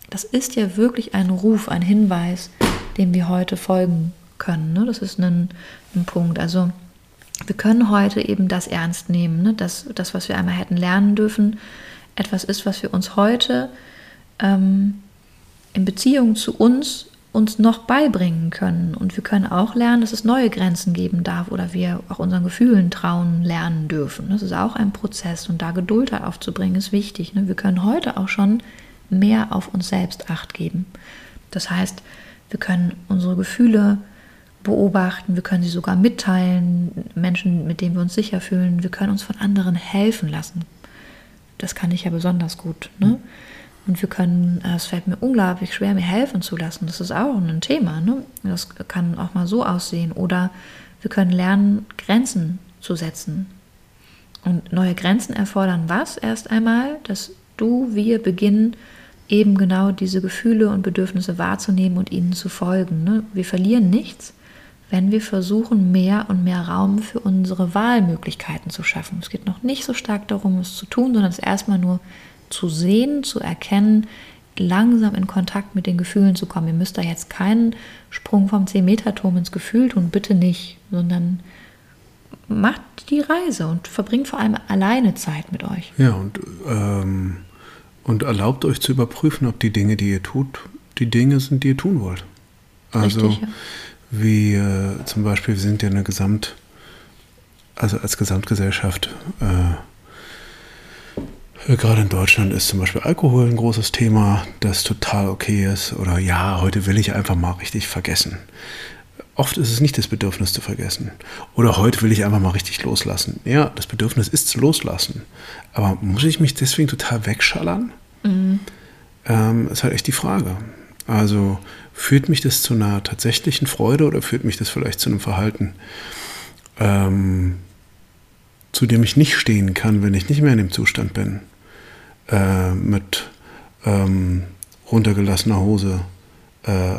das ist ja wirklich ein Ruf, ein Hinweis, dem wir heute folgen können. Ne? Das ist ein, ein Punkt. Also wir können heute eben das ernst nehmen, ne? dass das, was wir einmal hätten lernen dürfen, etwas ist, was wir uns heute ähm, in Beziehung zu uns uns noch beibringen können. Und wir können auch lernen, dass es neue Grenzen geben darf oder wir auch unseren Gefühlen trauen lernen dürfen. Das ist auch ein Prozess und da Geduld aufzubringen ist wichtig. Ne? Wir können heute auch schon mehr auf uns selbst acht geben. Das heißt, wir können unsere Gefühle beobachten, wir können sie sogar mitteilen, Menschen, mit denen wir uns sicher fühlen, wir können uns von anderen helfen lassen. Das kann ich ja besonders gut. Ne? Mhm. Und wir können, äh, es fällt mir unglaublich schwer, mir helfen zu lassen. Das ist auch ein Thema. Ne? Das kann auch mal so aussehen. Oder wir können lernen, Grenzen zu setzen. Und neue Grenzen erfordern was? Erst einmal, dass du, wir beginnen, eben genau diese Gefühle und Bedürfnisse wahrzunehmen und ihnen zu folgen. Ne? Wir verlieren nichts, wenn wir versuchen, mehr und mehr Raum für unsere Wahlmöglichkeiten zu schaffen. Es geht noch nicht so stark darum, es zu tun, sondern es erstmal nur zu sehen, zu erkennen, langsam in Kontakt mit den Gefühlen zu kommen. Ihr müsst da jetzt keinen Sprung vom 10-Meter-Turm ins Gefühl tun, bitte nicht, sondern macht die Reise und verbringt vor allem alleine Zeit mit euch. Ja, und, ähm, und erlaubt euch zu überprüfen, ob die Dinge, die ihr tut, die Dinge sind, die ihr tun wollt. Also, Richtig, ja. wie äh, zum Beispiel, wir sind ja eine Gesamt, also als Gesamtgesellschaft, äh, Gerade in Deutschland ist zum Beispiel Alkohol ein großes Thema, das total okay ist. Oder ja, heute will ich einfach mal richtig vergessen. Oft ist es nicht das Bedürfnis zu vergessen. Oder heute will ich einfach mal richtig loslassen. Ja, das Bedürfnis ist zu loslassen. Aber muss ich mich deswegen total wegschallern? Mhm. Ähm, ist halt echt die Frage. Also führt mich das zu einer tatsächlichen Freude oder führt mich das vielleicht zu einem Verhalten, ähm, zu dem ich nicht stehen kann, wenn ich nicht mehr in dem Zustand bin? Äh, mit ähm, runtergelassener Hose äh,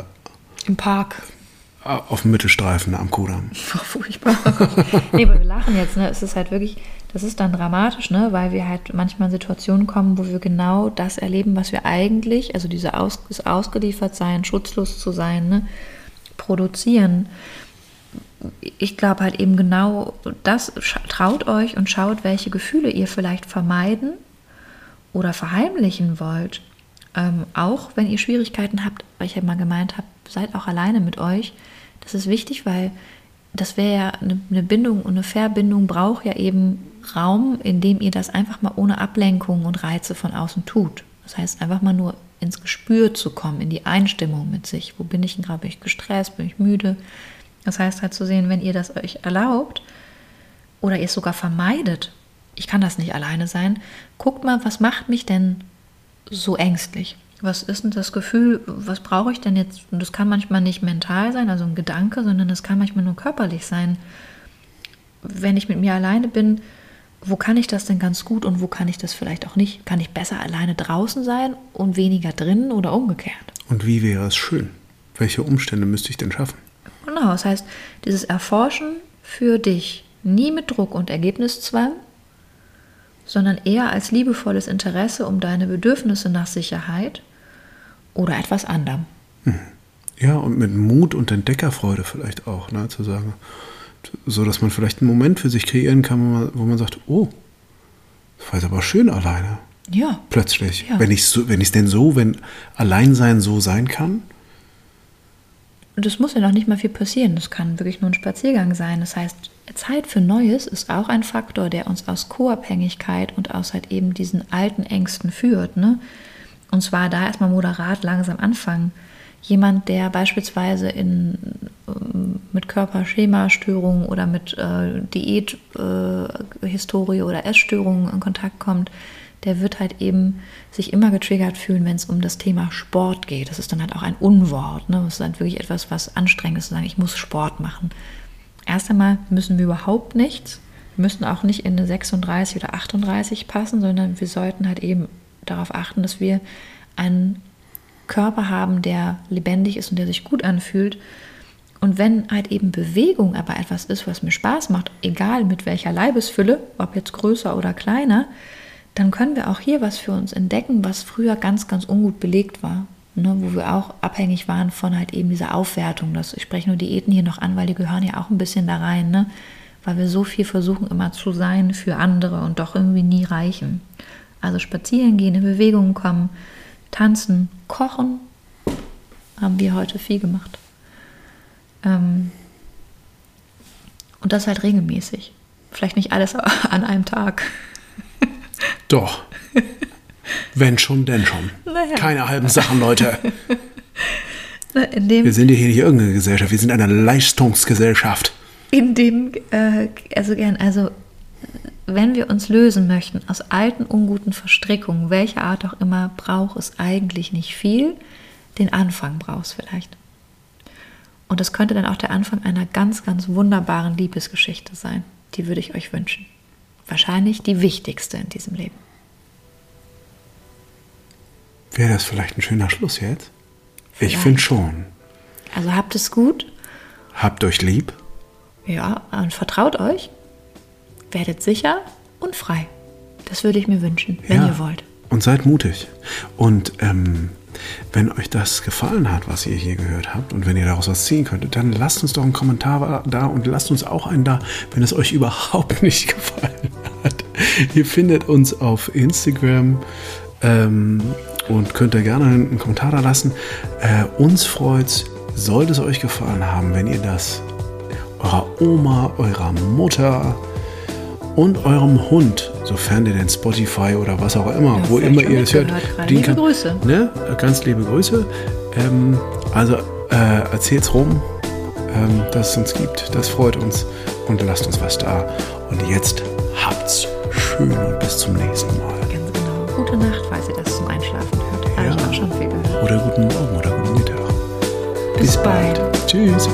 im Park auf dem Mittelstreifen am Kudamm. Furchtbar. nee, aber wir lachen jetzt, ne? Es ist halt wirklich, das ist dann dramatisch, ne? Weil wir halt manchmal in Situationen kommen, wo wir genau das erleben, was wir eigentlich, also diese Aus, ausgeliefert sein, schutzlos zu sein, ne? produzieren. Ich glaube halt eben genau das, traut euch und schaut, welche Gefühle ihr vielleicht vermeiden oder verheimlichen wollt, ähm, auch wenn ihr Schwierigkeiten habt, weil ich ja mal gemeint habe, seid auch alleine mit euch. Das ist wichtig, weil das wäre ja eine, eine Bindung und eine Verbindung braucht ja eben Raum, in dem ihr das einfach mal ohne Ablenkung und Reize von außen tut. Das heißt, einfach mal nur ins Gespür zu kommen, in die Einstimmung mit sich. Wo bin ich denn gerade? Bin ich gestresst? Bin ich müde? Das heißt halt zu sehen, wenn ihr das euch erlaubt oder ihr es sogar vermeidet, ich kann das nicht alleine sein. Guckt mal, was macht mich denn so ängstlich? Was ist denn das Gefühl, was brauche ich denn jetzt? Und das kann manchmal nicht mental sein, also ein Gedanke, sondern das kann manchmal nur körperlich sein. Wenn ich mit mir alleine bin, wo kann ich das denn ganz gut und wo kann ich das vielleicht auch nicht? Kann ich besser alleine draußen sein und weniger drinnen oder umgekehrt? Und wie wäre es schön? Welche Umstände müsste ich denn schaffen? Genau, das heißt, dieses Erforschen für dich nie mit Druck und Ergebniszwang, sondern eher als liebevolles Interesse um deine Bedürfnisse nach Sicherheit oder etwas anderem. Ja, und mit Mut und Entdeckerfreude vielleicht auch, ne, zu sagen, so dass man vielleicht einen Moment für sich kreieren kann, wo man, wo man sagt, oh, das war jetzt aber schön alleine. Ja. Plötzlich. Ja. Wenn ich so, wenn denn so, wenn Alleinsein so sein kann. Es muss ja noch nicht mal viel passieren. Das kann wirklich nur ein Spaziergang sein. Das heißt, Zeit für Neues ist auch ein Faktor, der uns aus Co-Abhängigkeit und aus halt eben diesen alten Ängsten führt. Ne? Und zwar da erstmal moderat langsam anfangen. Jemand, der beispielsweise in, ähm, mit Körperschemastörungen oder mit äh, Diäthistorie äh, oder Essstörungen in Kontakt kommt, der wird halt eben sich immer getriggert fühlen, wenn es um das Thema Sport geht. Das ist dann halt auch ein Unwort. Ne? Das ist halt wirklich etwas, was anstrengend ist, zu sagen, ich muss Sport machen. Erst einmal müssen wir überhaupt nichts. Müssen auch nicht in eine 36 oder 38 passen, sondern wir sollten halt eben darauf achten, dass wir einen Körper haben, der lebendig ist und der sich gut anfühlt. Und wenn halt eben Bewegung aber etwas ist, was mir Spaß macht, egal mit welcher Leibesfülle, ob jetzt größer oder kleiner, dann können wir auch hier was für uns entdecken, was früher ganz, ganz ungut belegt war. Ne, wo wir auch abhängig waren von halt eben dieser Aufwertung. Das, ich spreche nur Diäten hier noch an, weil die gehören ja auch ein bisschen da rein, ne? weil wir so viel versuchen immer zu sein für andere und doch irgendwie nie reichen. Also spazieren gehen, in Bewegungen kommen, tanzen, kochen, haben wir heute viel gemacht. Ähm und das halt regelmäßig. Vielleicht nicht alles an einem Tag. Doch. Wenn schon, denn schon. Naja. Keine halben Sachen, Leute. Dem, Wir sind ja hier nicht irgendeine Gesellschaft, wir sind eine Leistungsgesellschaft. in dem, äh, also gern, also wenn wir uns lösen möchten aus alten, unguten Verstrickungen, welcher Art auch immer, braucht es eigentlich nicht viel. Den Anfang braucht es vielleicht. Und das könnte dann auch der Anfang einer ganz, ganz wunderbaren Liebesgeschichte sein. Die würde ich euch wünschen. Wahrscheinlich die wichtigste in diesem Leben. Wäre das vielleicht ein schöner Schluss jetzt? Ich Vielleicht. finde schon. Also habt es gut, Habt euch lieb. ja, und vertraut euch, werdet sicher und frei. Das würde ich mir wünschen, wenn Ja. ihr wollt. Und seid mutig. Und ähm, wenn euch das gefallen hat, was ihr hier gehört habt, und wenn ihr daraus was ziehen könntet, dann lasst uns doch einen Kommentar da und lasst uns auch einen da, wenn es euch überhaupt nicht gefallen hat. Ihr findet uns auf Instagram ähm, und könnt da gerne einen Kommentar da lassen. Äh, uns freut's, sollte es euch gefallen haben, wenn ihr das eurer Oma, eurer Mutter, und eurem Hund, sofern ihr denn Spotify oder was auch immer, Ja, wo immer ihr das hört, Liebe kann. Grüße. Ne? Ganz liebe Grüße. Ähm, also äh, erzählt's rum, ähm, dass es uns gibt. Das freut uns und lasst uns was da. Und jetzt habt's schön und bis zum nächsten Mal. Ganz genau. Gute Nacht, alles zum Einschlafen hört. Habe ich auch schon viel gehört. Oder guten Morgen oder guten Mittag. Bis, Bis bald. bald. Tschüss.